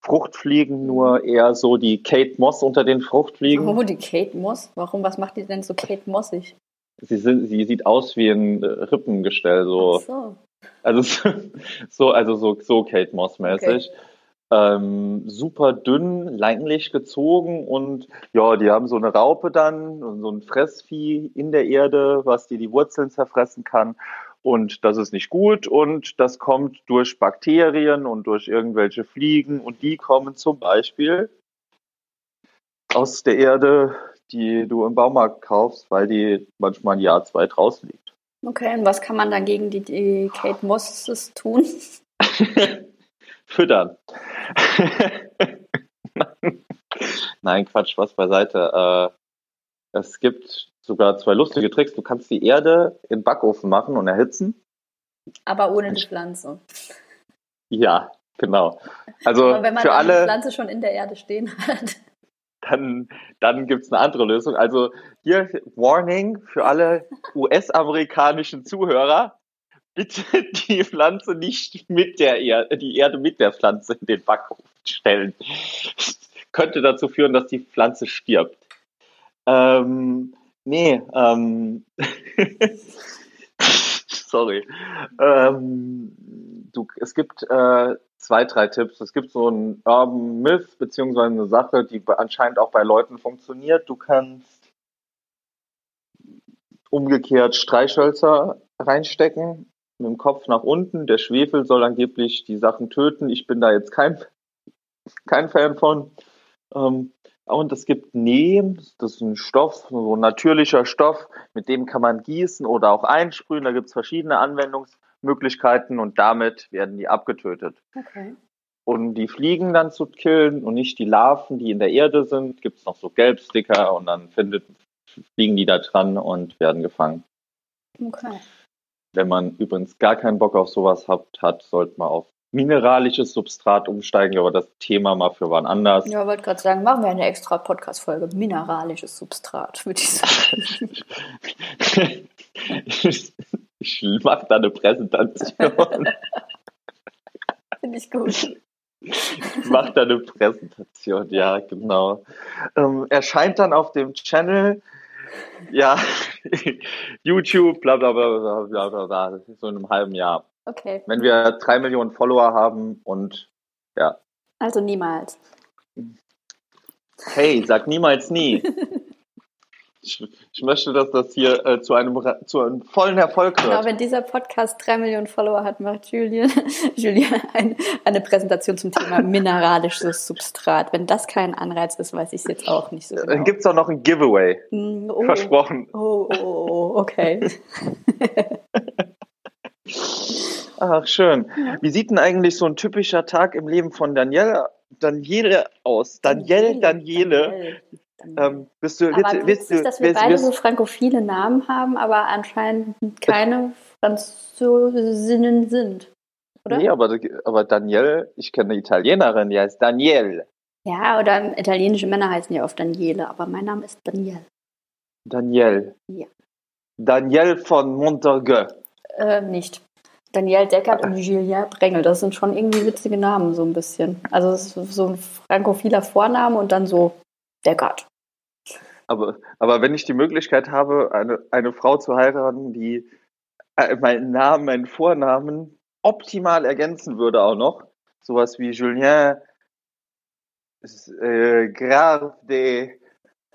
Fruchtfliegen, nur eher so die Kate Moss unter den Fruchtfliegen. Oh, die Kate Moss? Warum? Was macht die denn so Kate Mossig? Sie, sind, sie sieht aus wie ein äh, Rippengestell, so. Ach so. Also so, also so, so Kate Moss mäßig. Okay ähm, super dünn, leinlich gezogen und ja, die haben so eine Raupe dann und so ein Fressvieh in der Erde, was dir die Wurzeln zerfressen kann. Und das ist nicht gut und das kommt durch Bakterien und durch irgendwelche Fliegen und die kommen zum Beispiel aus der Erde, die du im Baumarkt kaufst, weil die manchmal ein Jahr, zwei draußen liegt. Okay, und was kann man dann gegen die, die Kate Mosses tun? füttern. Nein, Quatsch, was beiseite. Äh, es gibt sogar zwei lustige Tricks. Du kannst die Erde in den Backofen machen und erhitzen. Aber ohne die Pflanze. Ja, genau. Also Aber wenn man für alle, die Pflanze schon in der Erde stehen hat. dann, dann gibt es eine andere Lösung. Also hier Warning für alle US-amerikanischen Zuhörer. Bitte die Pflanze nicht mit der Erde, die Erde mit der Pflanze in den Backofen stellen. Könnte dazu führen, dass die Pflanze stirbt. Ähm, nee, ähm, sorry. Ähm, du, es gibt äh, zwei, drei Tipps. Es gibt so einen Urban Myth, beziehungsweise eine Sache, die anscheinend auch bei Leuten funktioniert. Du kannst umgekehrt Streichhölzer reinstecken, mit dem Kopf nach unten. Der Schwefel soll angeblich die Sachen töten. Ich bin da jetzt kein, kein Fan von. Ähm, und es gibt Neem, das ist ein Stoff, so ein natürlicher Stoff, mit dem kann man gießen oder auch einsprühen. Da gibt es verschiedene Anwendungsmöglichkeiten und damit werden die abgetötet. Okay. Um die Fliegen dann zu killen und nicht die Larven, die in der Erde sind, gibt es noch so Gelbsticker und dann findet, fliegen die da dran und werden gefangen. Okay. Wenn man übrigens gar keinen Bock auf sowas hat, hat sollte man auf mineralisches Substrat umsteigen, aber das Thema mal für wann anders. Ja, wollte gerade sagen, machen wir eine extra Podcast-Folge. Mineralisches Substrat, würde ich sagen. ich ich mache da eine Präsentation. Finde ich gut. Ich mache da eine Präsentation, ja, genau. Ähm, erscheint dann auf dem Channel, ja, YouTube, bla bla bla bla bla bla, bla so in einem halben Jahr. Okay. Wenn wir drei Millionen Follower haben und ja. Also niemals. Hey, sag niemals nie. Ich, ich möchte, dass das hier äh, zu, einem, zu einem vollen Erfolg wird. Genau, wenn dieser Podcast drei Millionen Follower hat, macht Julian, Julian ein, eine Präsentation zum Thema mineralisches Substrat. Wenn das kein Anreiz ist, weiß ich es jetzt auch nicht so genau. Dann gibt es auch noch ein Giveaway. Mm, oh, Versprochen. Oh, oh, oh, okay. Ach, schön. Wie sieht denn eigentlich so ein typischer Tag im Leben von Danielle, Daniele aus? Danielle, Daniele. Danielle. Ähm, bist du, Aber willst, witzig, du, dass wir willst, beide willst, so frankophile Namen haben, aber anscheinend keine Franzosinnen sind. Oder? Nee, aber, aber Danielle, ich kenne eine Italienerin, die heißt Danielle. Ja, oder italienische Männer heißen ja oft Daniele, aber mein Name ist Daniel. Danielle. Ja. Danielle von Montague. Äh, nicht. Daniel Deckert und Julien Brengel, das sind schon irgendwie witzige Namen, so ein bisschen. Also es ist so ein frankophiler Vorname und dann so Deckert. Aber, aber wenn ich die Möglichkeit habe, eine, eine Frau zu heiraten, die äh, meinen Namen, meinen Vornamen optimal ergänzen würde auch noch, sowas wie Julien äh, Graf de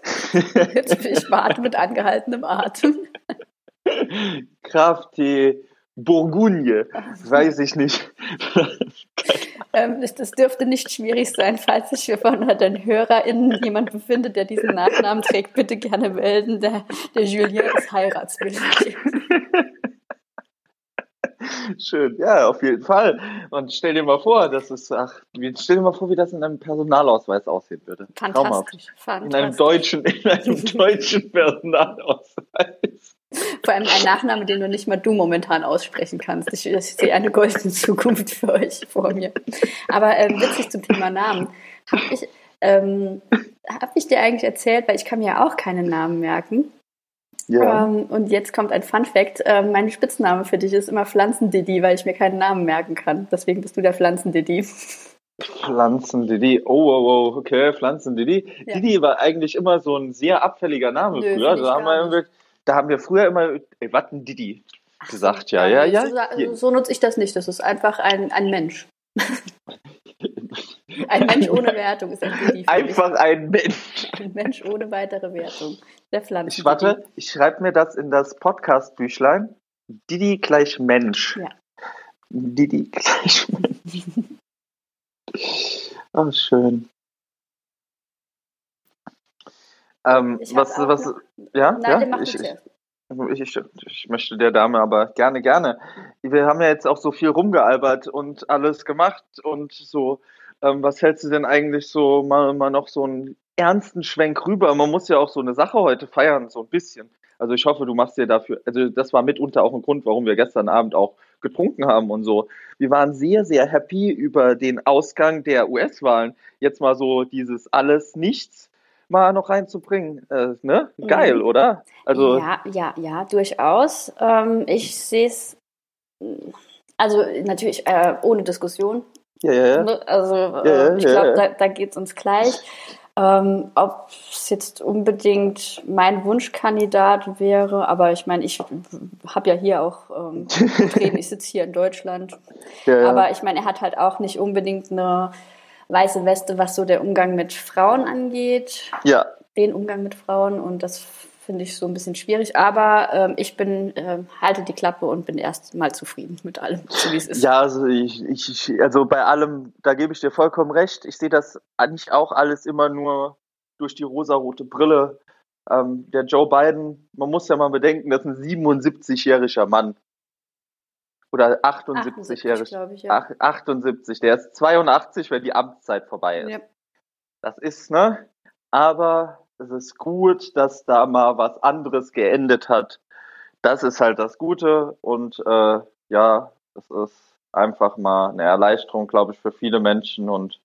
Jetzt bin ich warte mit angehaltenem Atem. Graf de Bourgogne, weiß ich nicht. Ähm, das, dürfte nicht schwierig sein, falls sich von den HörerInnen jemand befindet, der diesen Nachnamen trägt, bitte gerne melden. Der, der Julien ist heiratswillig. Schön, ja, auf jeden Fall. Und stell dir mal vor, das ist, ach, stell dir mal vor, wie das in einem Personalausweis aussehen würde. Fantastisch, Traumhaft. In einem deutschen, in einem deutschen Personalausweis. Vor allem ein Nachname, den du nicht mal du momentan aussprechen kannst. Ich, ich sehe eine goldene Zukunft für euch vor mir. Aber ähm, witzig zum Thema Namen. Habe ich, ähm, hab ich dir eigentlich erzählt, weil ich kann mir ja auch keine Namen merken. Ja. Ähm, und jetzt kommt ein Fun Fact. Ähm, mein Spitzname für dich ist immer Pflanzendidi, weil ich mir keinen Namen merken kann. Deswegen bist du der Pflanzendidi. Pflanzendidi, oh, oh, oh, okay, Pflanzendidi. Ja. Didi war eigentlich immer so ein sehr abfälliger Name Nö, früher. Da haben, wir irgendwie, da haben wir früher immer, ey, was ein Didi gesagt, ja, ja, ja. So, so nutze ich das nicht. Das ist einfach ein, ein Mensch. ein Mensch ohne Wertung ist ein Didi. Einfach ein Mensch. Ein Mensch ohne weitere Wertung. Der Pflanzen. Ich warte, ich schreibe mir das in das Podcast-Büchlein. Didi gleich Mensch. Ja. Didi gleich Mensch. Oh, schön. Ähm, was, was, ja, Nein, ja, ich. Ich, ich, ich, möchte der Dame aber gerne, gerne. Wir haben ja jetzt auch so viel rumgealbert und alles gemacht und so. Ähm, was hältst du denn eigentlich so mal, mal noch so einen ernsten Schwenk rüber? Man muss ja auch so eine Sache heute feiern, so ein bisschen. Also ich hoffe, du machst dir dafür, also das war mitunter auch ein Grund, warum wir gestern Abend auch getrunken haben und so. Wir waren sehr, sehr happy über den Ausgang der US-Wahlen. Jetzt mal so dieses alles, nichts mal noch reinzubringen. Äh, ne? Geil, mhm. oder? Also, ja, ja, ja, durchaus. Ähm, ich sehe es, also natürlich äh, ohne Diskussion. Ja, ja, ja. Ne? Also äh, ich glaube, da, da geht es uns gleich. Ähm, ob es jetzt unbedingt mein Wunschkandidat wäre, aber ich meine, ich habe ja hier auch ähm, reden, ich sitze hier in Deutschland. Ja, ja. Aber ich meine, er hat halt auch nicht unbedingt eine weiße Weste, was so der Umgang mit Frauen angeht. Ja. Den Umgang mit Frauen und das finde ich so ein bisschen schwierig. Aber ähm, ich bin, äh, halte die Klappe und bin erst mal zufrieden mit allem, so wie es ist. Ja, also ich, ich, also bei allem, da gebe ich dir vollkommen recht. Ich sehe das eigentlich auch alles immer nur durch die rosarote Brille. Ähm, der Joe Biden, man muss ja mal bedenken, das ist ein 77-jähriger Mann. Oder 78-jährig. 78, ja. 78, der ist 82, wenn die Amtszeit vorbei ist. Ja. Das ist, ne? Aber es ist gut, dass da mal was anderes geendet hat. Das ist halt das Gute und äh, ja, es ist einfach mal eine Erleichterung, glaube ich, für viele Menschen und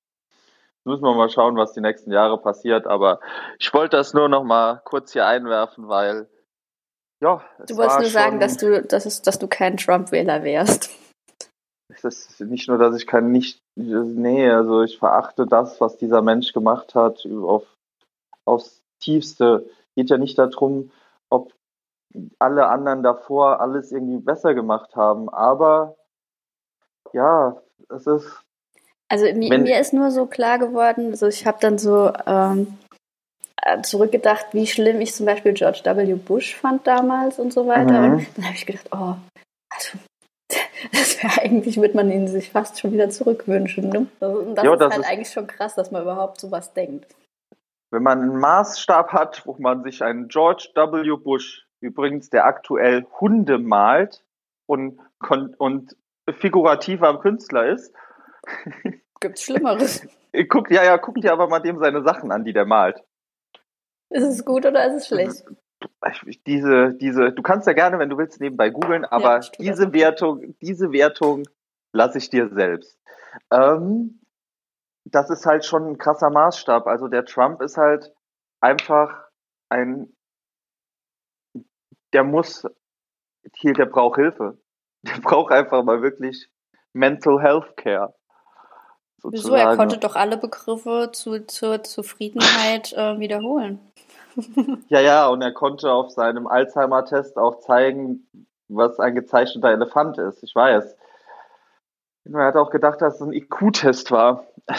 müssen wir mal schauen, was die nächsten Jahre passiert. Aber ich wollte das nur noch mal kurz hier einwerfen, weil ja. Du wolltest nur sagen, dass du, dass, es, dass du kein Trump-Wähler wärst. Es ist nicht nur, dass ich kein nicht, nee, also ich verachte das, was dieser Mensch gemacht hat, auf, aufs Tiefste. Geht ja nicht darum, ob alle anderen davor alles irgendwie besser gemacht haben, aber ja, es ist. Also mir, mir ist nur so klar geworden, also ich habe dann so ähm, zurückgedacht, wie schlimm ich zum Beispiel George W. Bush fand damals und so weiter. Mhm. Und dann habe ich gedacht, oh, also das wäre eigentlich, würde man ihn sich fast schon wieder zurückwünschen. Ne? Und das, jo, ist das halt ist eigentlich schon krass, dass man überhaupt sowas denkt wenn man einen Maßstab hat, wo man sich einen George W. Bush, übrigens der aktuell Hunde malt und, und figurativer Künstler ist. Gibt's Schlimmeres? guck, ja, ja, guck dir aber mal dem seine Sachen an, die der malt. Ist es gut oder ist es schlecht? Diese, diese, du kannst ja gerne, wenn du willst, nebenbei googeln, aber ja, diese Wertung, diese Wertung lasse ich dir selbst. Ähm, das ist halt schon ein krasser Maßstab. Also der Trump ist halt einfach ein, der muss, hier, der braucht Hilfe. Der braucht einfach mal wirklich Mental Health Care. Wieso? Er konnte doch alle Begriffe zu, zur Zufriedenheit äh, wiederholen. ja, ja, und er konnte auf seinem Alzheimer-Test auch zeigen, was ein gezeichneter Elefant ist. Ich weiß. Er hat auch gedacht, dass es ein IQ-Test war.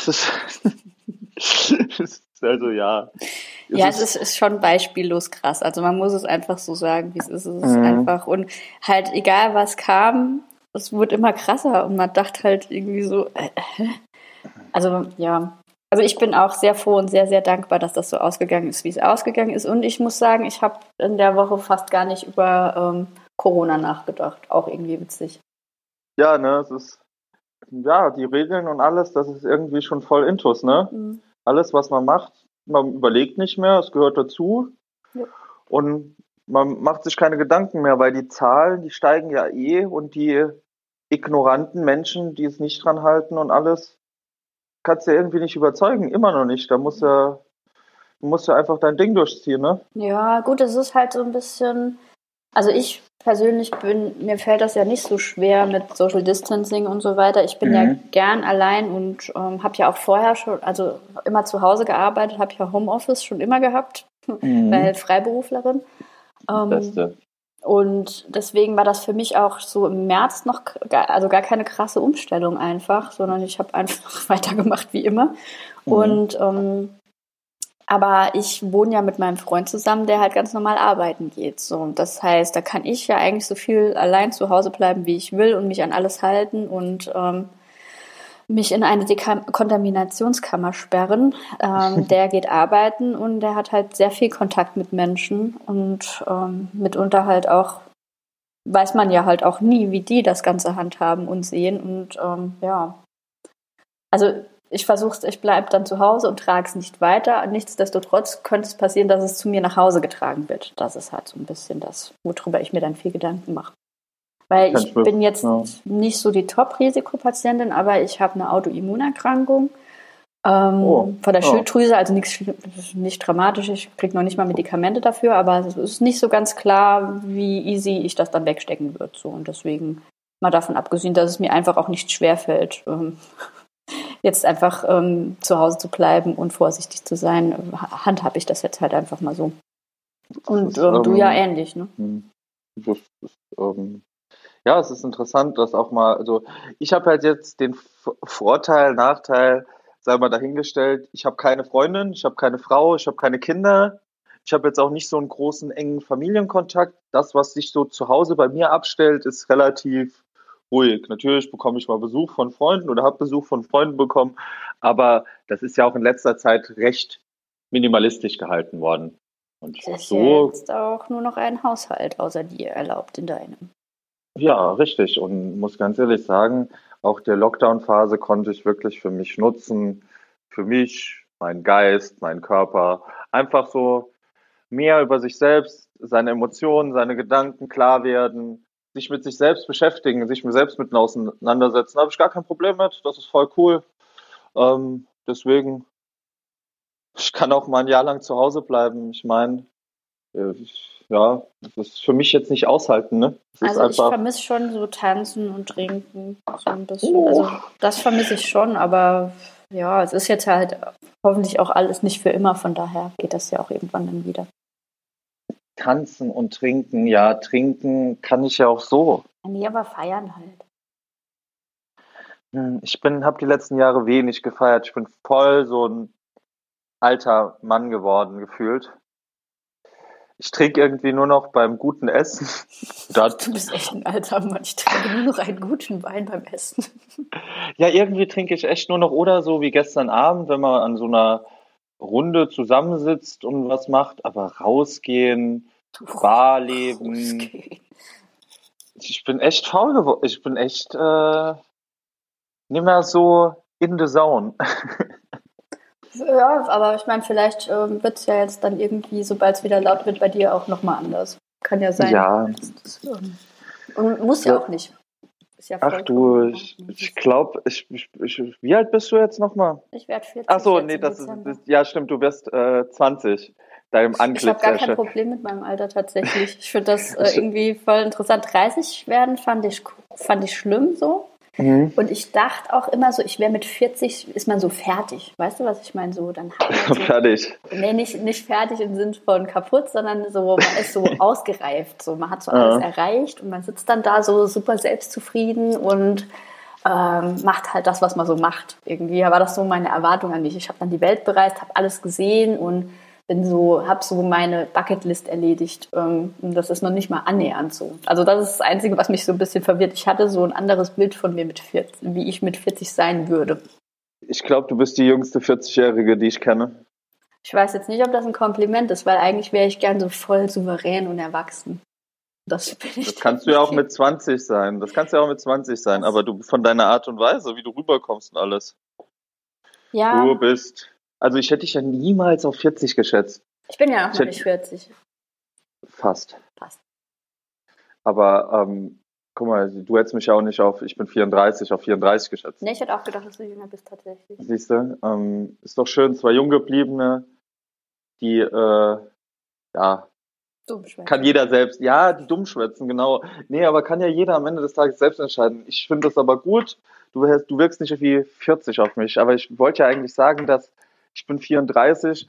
Es ist, also ja. Es ja, ist, es ist, ist schon beispiellos krass. Also man muss es einfach so sagen, wie es ist. Es ist mhm. einfach und halt egal was kam, es wurde immer krasser und man dachte halt irgendwie so, äh, also ja. Also ich bin auch sehr froh und sehr, sehr dankbar, dass das so ausgegangen ist, wie es ausgegangen ist. Und ich muss sagen, ich habe in der Woche fast gar nicht über ähm, Corona nachgedacht. Auch irgendwie witzig. Ja, ne, es ist ja, die Regeln und alles, das ist irgendwie schon voll intus, ne? Mhm. Alles, was man macht, man überlegt nicht mehr, es gehört dazu. Ja. Und man macht sich keine Gedanken mehr, weil die Zahlen, die steigen ja eh und die ignoranten Menschen, die es nicht dran halten und alles, kannst du ja irgendwie nicht überzeugen, immer noch nicht. Da muss ja, du musst ja einfach dein Ding durchziehen, ne? Ja, gut, es ist halt so ein bisschen, also ich persönlich bin, mir fällt das ja nicht so schwer mit Social Distancing und so weiter. Ich bin mhm. ja gern allein und ähm, habe ja auch vorher schon, also immer zu Hause gearbeitet, habe ja Homeoffice schon immer gehabt, mhm. weil Freiberuflerin. Ähm, Beste. Und deswegen war das für mich auch so im März noch, gar, also gar keine krasse Umstellung einfach, sondern ich habe einfach weitergemacht wie immer. Mhm. Und ähm, aber ich wohne ja mit meinem Freund zusammen, der halt ganz normal arbeiten geht. So, und das heißt, da kann ich ja eigentlich so viel allein zu Hause bleiben, wie ich will und mich an alles halten. Und ähm, mich in eine Kontaminationskammer sperren. Ähm, der geht arbeiten und der hat halt sehr viel Kontakt mit Menschen und ähm, mitunter halt auch weiß man ja halt auch nie, wie die das Ganze handhaben und sehen. Und ähm, ja, also ich versuche es, ich bleibe dann zu Hause und trage es nicht weiter. Nichtsdestotrotz könnte es passieren, dass es zu mir nach Hause getragen wird. Das ist halt so ein bisschen das, worüber ich mir dann viel Gedanken mache. Weil ich bin jetzt ja. nicht so die Top-Risikopatientin, aber ich habe eine Autoimmunerkrankung ähm, oh. von der oh. Schilddrüse, also nichts nicht dramatisch. Ich kriege noch nicht mal Medikamente dafür, aber es ist nicht so ganz klar, wie easy ich das dann wegstecken wird. So. Und deswegen mal davon abgesehen, dass es mir einfach auch nicht schwerfällt, ähm, jetzt einfach ähm, zu Hause zu bleiben und vorsichtig zu sein, handhabe ich das jetzt halt einfach mal so. Und ist, ähm, du ja ähm, ähnlich, ne? Hm. Das ist, ähm, ja, es ist interessant, dass auch mal, also ich habe halt jetzt den Vorteil, Nachteil, sei mal dahingestellt, ich habe keine Freundin, ich habe keine Frau, ich habe keine Kinder. Ich habe jetzt auch nicht so einen großen, engen Familienkontakt. Das, was sich so zu Hause bei mir abstellt, ist relativ ruhig. Natürlich bekomme ich mal Besuch von Freunden oder habe Besuch von Freunden bekommen, aber das ist ja auch in letzter Zeit recht minimalistisch gehalten worden. Und das ist so ja jetzt auch nur noch ein Haushalt außer dir erlaubt in deinem. Ja, richtig. Und muss ganz ehrlich sagen, auch der Lockdown-Phase konnte ich wirklich für mich nutzen, für mich, meinen Geist, meinen Körper, einfach so mehr über sich selbst, seine Emotionen, seine Gedanken klar werden, sich mit sich selbst beschäftigen, sich mit selbst mit auseinandersetzen. Da habe ich gar kein Problem mit. Das ist voll cool. Ähm, deswegen, ich kann auch mal ein Jahr lang zu Hause bleiben. Ich meine, äh, ich ja, das ist für mich jetzt nicht aushalten, ne? Das also ich vermisse schon so tanzen und trinken so ein bisschen. Oh. Also das vermisse ich schon, aber ja, es ist jetzt halt hoffentlich auch alles nicht für immer, von daher geht das ja auch irgendwann dann wieder. Tanzen und trinken, ja, trinken kann ich ja auch so. Nee, aber feiern halt. Hm, ich bin, habe die letzten Jahre wenig gefeiert. Ich bin voll so ein alter Mann geworden gefühlt. Ich trinke irgendwie nur noch beim guten Essen. du bist echt ein alter Mann. Ich trinke nur noch einen guten Wein beim Essen. Ja, irgendwie trinke ich echt nur noch oder so wie gestern Abend, wenn man an so einer Runde zusammensitzt und was macht, aber rausgehen, Barleben. Rausgehen. Ich bin echt faul geworden. Ich bin echt äh, nicht mehr so in the zone. Ja, aber ich meine, vielleicht ähm, wird es ja jetzt dann irgendwie, sobald es wieder laut wird, bei dir auch nochmal anders. Kann ja sein. Ja. Ähm, und muss ja, ja, auch nicht. Ja Ach du, ich, ich glaube, ich, ich, ich, wie alt bist du jetzt nochmal? Ich werde 40. Ach so, nee, das ist, das, ja stimmt, du bist äh, 20. Deinem Antlitz. Ich habe gar kein Problem mit meinem Alter tatsächlich. Ich finde das äh, irgendwie voll interessant. 30 werden fand ich, fand ich schlimm so. Mhm. Und ich dachte auch immer so, ich wäre mit 40, ist man so fertig. Weißt du, was ich meine? So, dann so, fertig. Nee, nicht, nicht fertig im Sinne von kaputt, sondern so, man ist so ausgereift. So, man hat so alles ja. erreicht und man sitzt dann da so super selbstzufrieden und ähm, macht halt das, was man so macht. Irgendwie war das so meine Erwartung an mich. Ich habe dann die Welt bereist, habe alles gesehen und bin so, habe so meine Bucketlist erledigt. Ähm, und das ist noch nicht mal annähernd so. Also das ist das Einzige, was mich so ein bisschen verwirrt. Ich hatte so ein anderes Bild von mir mit 40, wie ich mit 40 sein würde. Ich glaube, du bist die jüngste 40-Jährige, die ich kenne. Ich weiß jetzt nicht, ob das ein Kompliment ist, weil eigentlich wäre ich gern so voll souverän und erwachsen. Das, bin ich das kannst du ja auch mit 20 sein. Das kannst du ja auch mit 20 sein, aber du von deiner Art und Weise, wie du rüberkommst und alles. Ja. Du bist also ich hätte dich ja niemals auf 40 geschätzt. Ich bin ja noch nicht 40. Fast. Fast. Aber ähm, guck mal, du hättest mich ja auch nicht auf, ich bin 34, auf 34 geschätzt. Nee, ich hätte auch gedacht, dass du jünger bist tatsächlich. Siehst du, ähm, ist doch schön, zwei Junggebliebene, die, äh, ja, kann jeder selbst, ja, die dumm schwätzen, genau. Nee, aber kann ja jeder am Ende des Tages selbst entscheiden. Ich finde das aber gut. Du, du wirkst nicht wie 40 auf mich, aber ich wollte ja eigentlich sagen, dass ich bin 34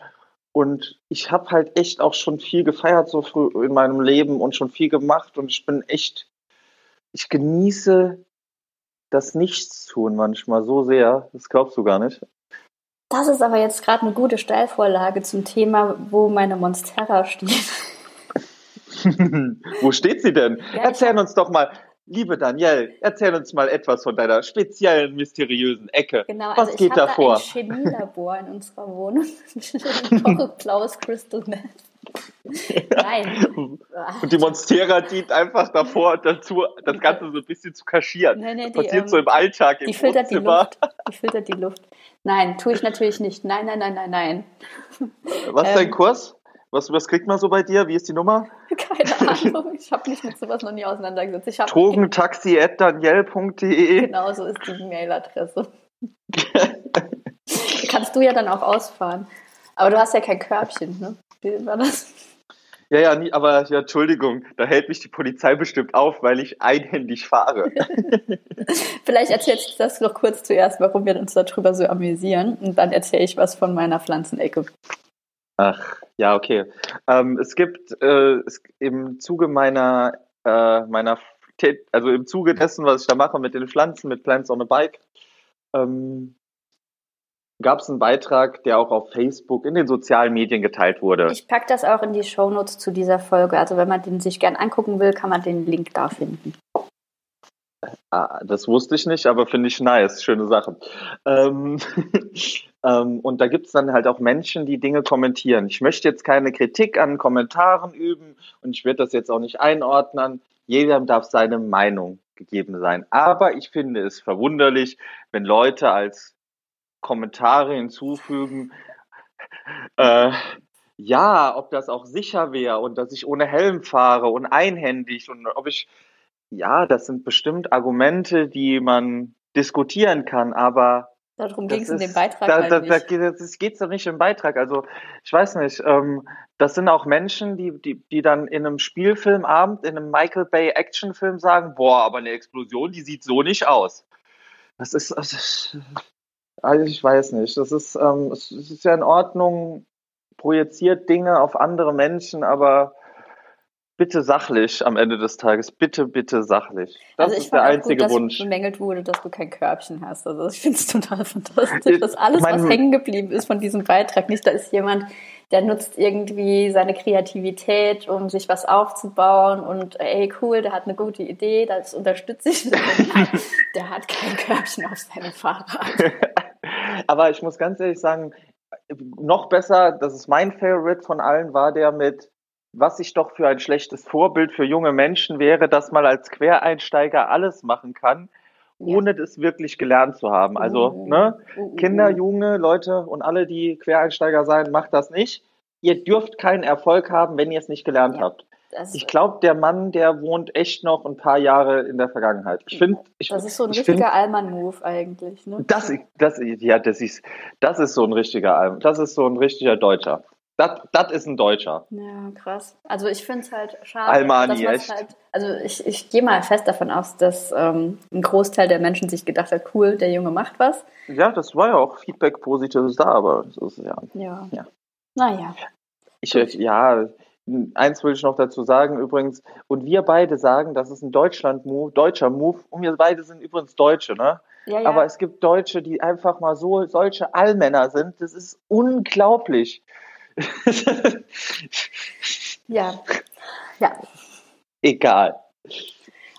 und ich habe halt echt auch schon viel gefeiert so früh in meinem Leben und schon viel gemacht und ich bin echt, ich genieße das Nichtstun manchmal so sehr, das glaubst du gar nicht. Das ist aber jetzt gerade eine gute Steilvorlage zum Thema, wo meine Monstera steht. wo steht sie denn? Ja, Erzähl uns doch mal, liebe Danielle, erzähl uns mal etwas von deiner speziellen, mysteriösen Ecke. Genau, Was also geht ich da habe vor? ein Chemielabor in unserer Wohnung. Blaues Crystal Meth. Nein. Und die Monstera dient einfach davor dazu, das Ganze so ein bisschen zu kaschieren. Nee, nee, das die, passiert ähm, so im Alltag, im Die filtert die Wohnzimmer. Luft. Die filtert die Luft. Nein, tue ich natürlich nicht. Nein, nein, nein, nein, nein. Was ist dein Ähm. Kurs? Was, was kriegt man so bei dir? Wie ist die Nummer? Keine Ahnung. Ich habe mich mit sowas noch nie auseinandergesetzt. Ich habe Drogentaxi.danielle.de genau so ist die Mailadresse. Kannst du ja dann auch ausfahren. Aber du hast ja kein Körbchen, ne? Wie war das? Ja, ja, nie, aber ja, Entschuldigung, da hält mich die Polizei bestimmt auf, weil ich einhändig fahre. Vielleicht erzählst du das noch kurz zuerst, warum wir uns darüber so amüsieren. Und dann erzähle ich was von meiner Pflanzenecke. Ach, ja, okay. Ähm, es gibt äh, es, im Zuge meiner, äh, meiner, also im Zuge dessen, was ich da mache mit den Pflanzen, mit Plants on a Bike, ähm, gab es einen Beitrag, der auch auf Facebook in den sozialen Medien geteilt wurde. Ich packe das auch in die Shownotes zu dieser Folge. Also wenn man den sich gern angucken will, kann man den Link da finden. Ah, das wusste ich nicht, aber finde ich nice. Schöne Sache. Ähm, ähm, und da gibt es dann halt auch Menschen, die Dinge kommentieren. Ich möchte jetzt keine Kritik an Kommentaren üben und ich werde das jetzt auch nicht einordnen. Jedem darf seine Meinung gegeben sein. Aber ich finde es verwunderlich, wenn Leute als Kommentare hinzufügen, äh, ja, ob das auch sicher wäre und dass ich ohne Helm fahre und einhändig und ob ich ja, das sind bestimmt Argumente, die man diskutieren kann, aber Darum das ging es in dem Beitrag da, halt da, da, nicht. geht- das geht's doch nicht im Beitrag. Also ich weiß nicht. Ähm, das sind auch Menschen, die, die, die dann in einem Spielfilmabend, in einem Michael Bay Actionfilm sagen, boah, aber eine Explosion, die sieht so nicht aus. Das ist, das ist also ich weiß nicht. Das ist, ähm, es es ist ja in Ordnung, projiziert Dinge auf andere Menschen, aber bitte sachlich am Ende des Tages. Bitte, bitte sachlich. Das also ist der einzige gut, dass Wunsch. bemängelt wurde, dass du kein Körbchen hast. Also ich finde es total fantastisch, dass alles, Mein- was hängen geblieben ist von diesem Beitrag, nicht da ist jemand, der nutzt irgendwie seine Kreativität, um sich was aufzubauen und ey, cool, der hat eine gute Idee, das unterstütze ich. Der hat kein Körbchen auf seinem Fahrrad. Aber ich muss ganz ehrlich sagen, noch besser, das ist mein Favorite von allen, war der mit, was ich doch für ein schlechtes Vorbild für junge Menschen wäre, dass man als Quereinsteiger alles machen kann, Ja. ohne das wirklich gelernt zu haben. Also, Uh, ne? uh, uh, Kinder, junge Leute und alle, die Quereinsteiger sein, macht das nicht. Ihr dürft keinen Erfolg haben, wenn ihr es nicht gelernt Ja. habt. Das, Ich glaube, der Mann, der wohnt echt noch ein paar Jahre in der Vergangenheit. Ich finde, das ist so ein ich richtiger Allmann-Move eigentlich. Ne? das, das, ja, das ist, das ist so ein richtiger, das ist so ein richtiger Deutscher. Das, ist ein Deutscher. Ja, krass. Also ich finde es halt schade. Almani, echt. Halt, also ich, ich gehe mal fest davon aus, dass ähm, ein Großteil der Menschen sich gedacht hat, cool, der Junge macht was. Ja, das war ja auch Feedback Positives da, aber das ist ja. Ja. Ja. Naja. Ich, ja, eins will ich noch dazu sagen übrigens. Und wir beide sagen, das ist ein Deutschland-Move, deutscher Move. Und wir beide sind übrigens Deutsche, ne? Ja, ja. Aber es gibt Deutsche, die einfach mal so solche Allmänner sind. Das ist unglaublich. ja. Ja. Egal.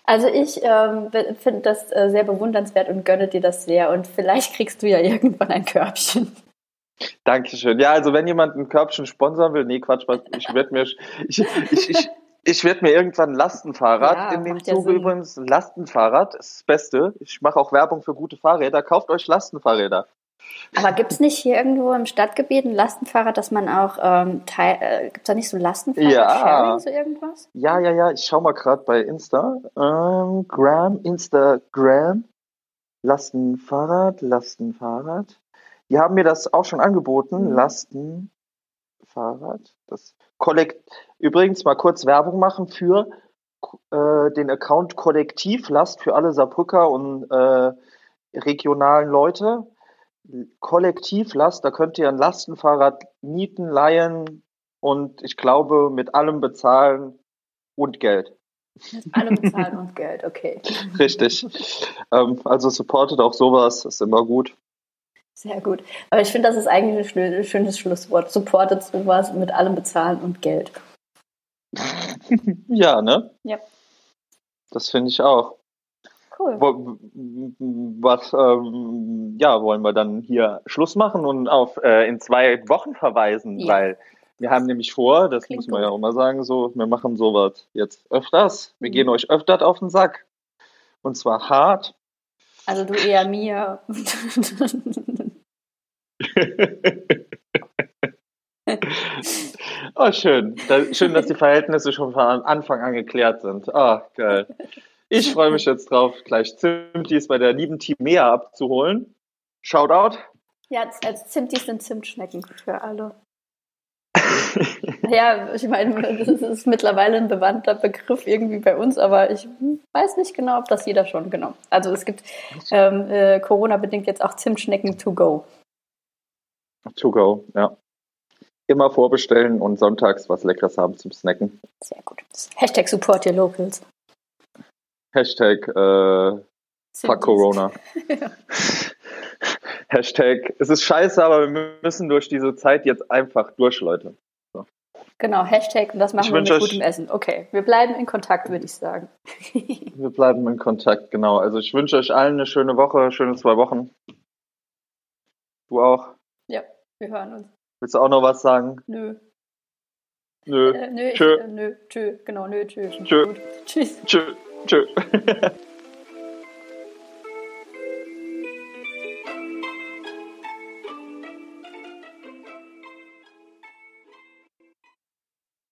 Also ich ähm, finde das äh, sehr bewundernswert und gönne dir das sehr. Und vielleicht kriegst du ja irgendwann ein Körbchen. Dankeschön. Ja, also wenn jemand ein Körbchen sponsern will, nee, Quatsch, ich werde mir, ich, ich, ich, ich werde mir irgendwann ein Lastenfahrrad, Ja, in dem ja Zuge Sinn. übrigens Lastenfahrrad, ist das Beste. Ich mache auch Werbung für gute Fahrräder. Kauft euch Lastenfahrräder. Aber gibt es nicht hier irgendwo im Stadtgebiet ein Lastenfahrrad, dass man auch ähm, teil, äh, gibt es da nicht so Lastenfahrrad Ja. So irgendwas? Ja, ja, ja, ich schau mal gerade bei Insta. Ähm, Gram, Instagram. Lastenfahrrad, Lastenfahrrad. Die haben mir das auch schon angeboten. Mhm. Lastenfahrrad. Das Kollekt Übrigens mal kurz Werbung machen für äh, den Account Kollektivlast für alle Saarbrücker und äh, regionalen Leute. Kollektivlast, da könnt ihr ein Lastenfahrrad mieten, leihen und ich glaube mit allem bezahlen und Geld. Alle bezahlen und Geld, okay. Richtig. ähm, also supportet auch sowas, ist immer gut. Sehr gut. Aber ich finde, das ist eigentlich ein schönes Schlusswort. Supportet sowas mit allem bezahlen und Geld. Ja, ne? Ja. Das finde ich auch. Cool. Was, ähm, ja, wollen wir dann hier Schluss machen und auf äh, in zwei Wochen verweisen, Ja. weil wir haben nämlich vor, das Klingt muss man gut. ja auch mal sagen, so, wir machen sowas jetzt öfters. Wir Mhm. gehen euch öfters auf den Sack. Und zwar hart. Also du eher mir. oh, schön. Schön, dass die Verhältnisse schon von Anfang an geklärt sind. Ah, geil. Ich freue mich jetzt drauf, gleich Zimtis bei der lieben Timea abzuholen. Shoutout. ja, als, Zimtis sind Zimtschnecken für alle. Ja, ich meine, das ist, ist mittlerweile ein bewandter Begriff irgendwie bei uns, aber ich weiß nicht genau, ob das jeder schon genau. Also es gibt ähm, äh, Corona-bedingt jetzt auch Zimtschnecken to go. To go, ja. Immer vorbestellen und sonntags was Leckeres haben zum Snacken. Sehr gut. Hashtag support your locals. Hashtag äh, fuck. Corona. Hashtag es ist scheiße, aber wir müssen durch diese Zeit jetzt einfach durch, Leute. Genau, Hashtag und das machen Ich wir mit euch- gutem Essen. Okay, wir bleiben in Kontakt, würde ich sagen. Wir bleiben in Kontakt, genau. Also ich wünsche euch allen eine schöne Woche, schöne zwei Wochen. Du auch. ja, wir hören uns. Willst du auch noch was sagen? Nö. Nö. Äh, nö, ich, Tschö. äh, nö, tschö, genau, nö, tschö. Tschö. Tschüss. Tschö. Tschö.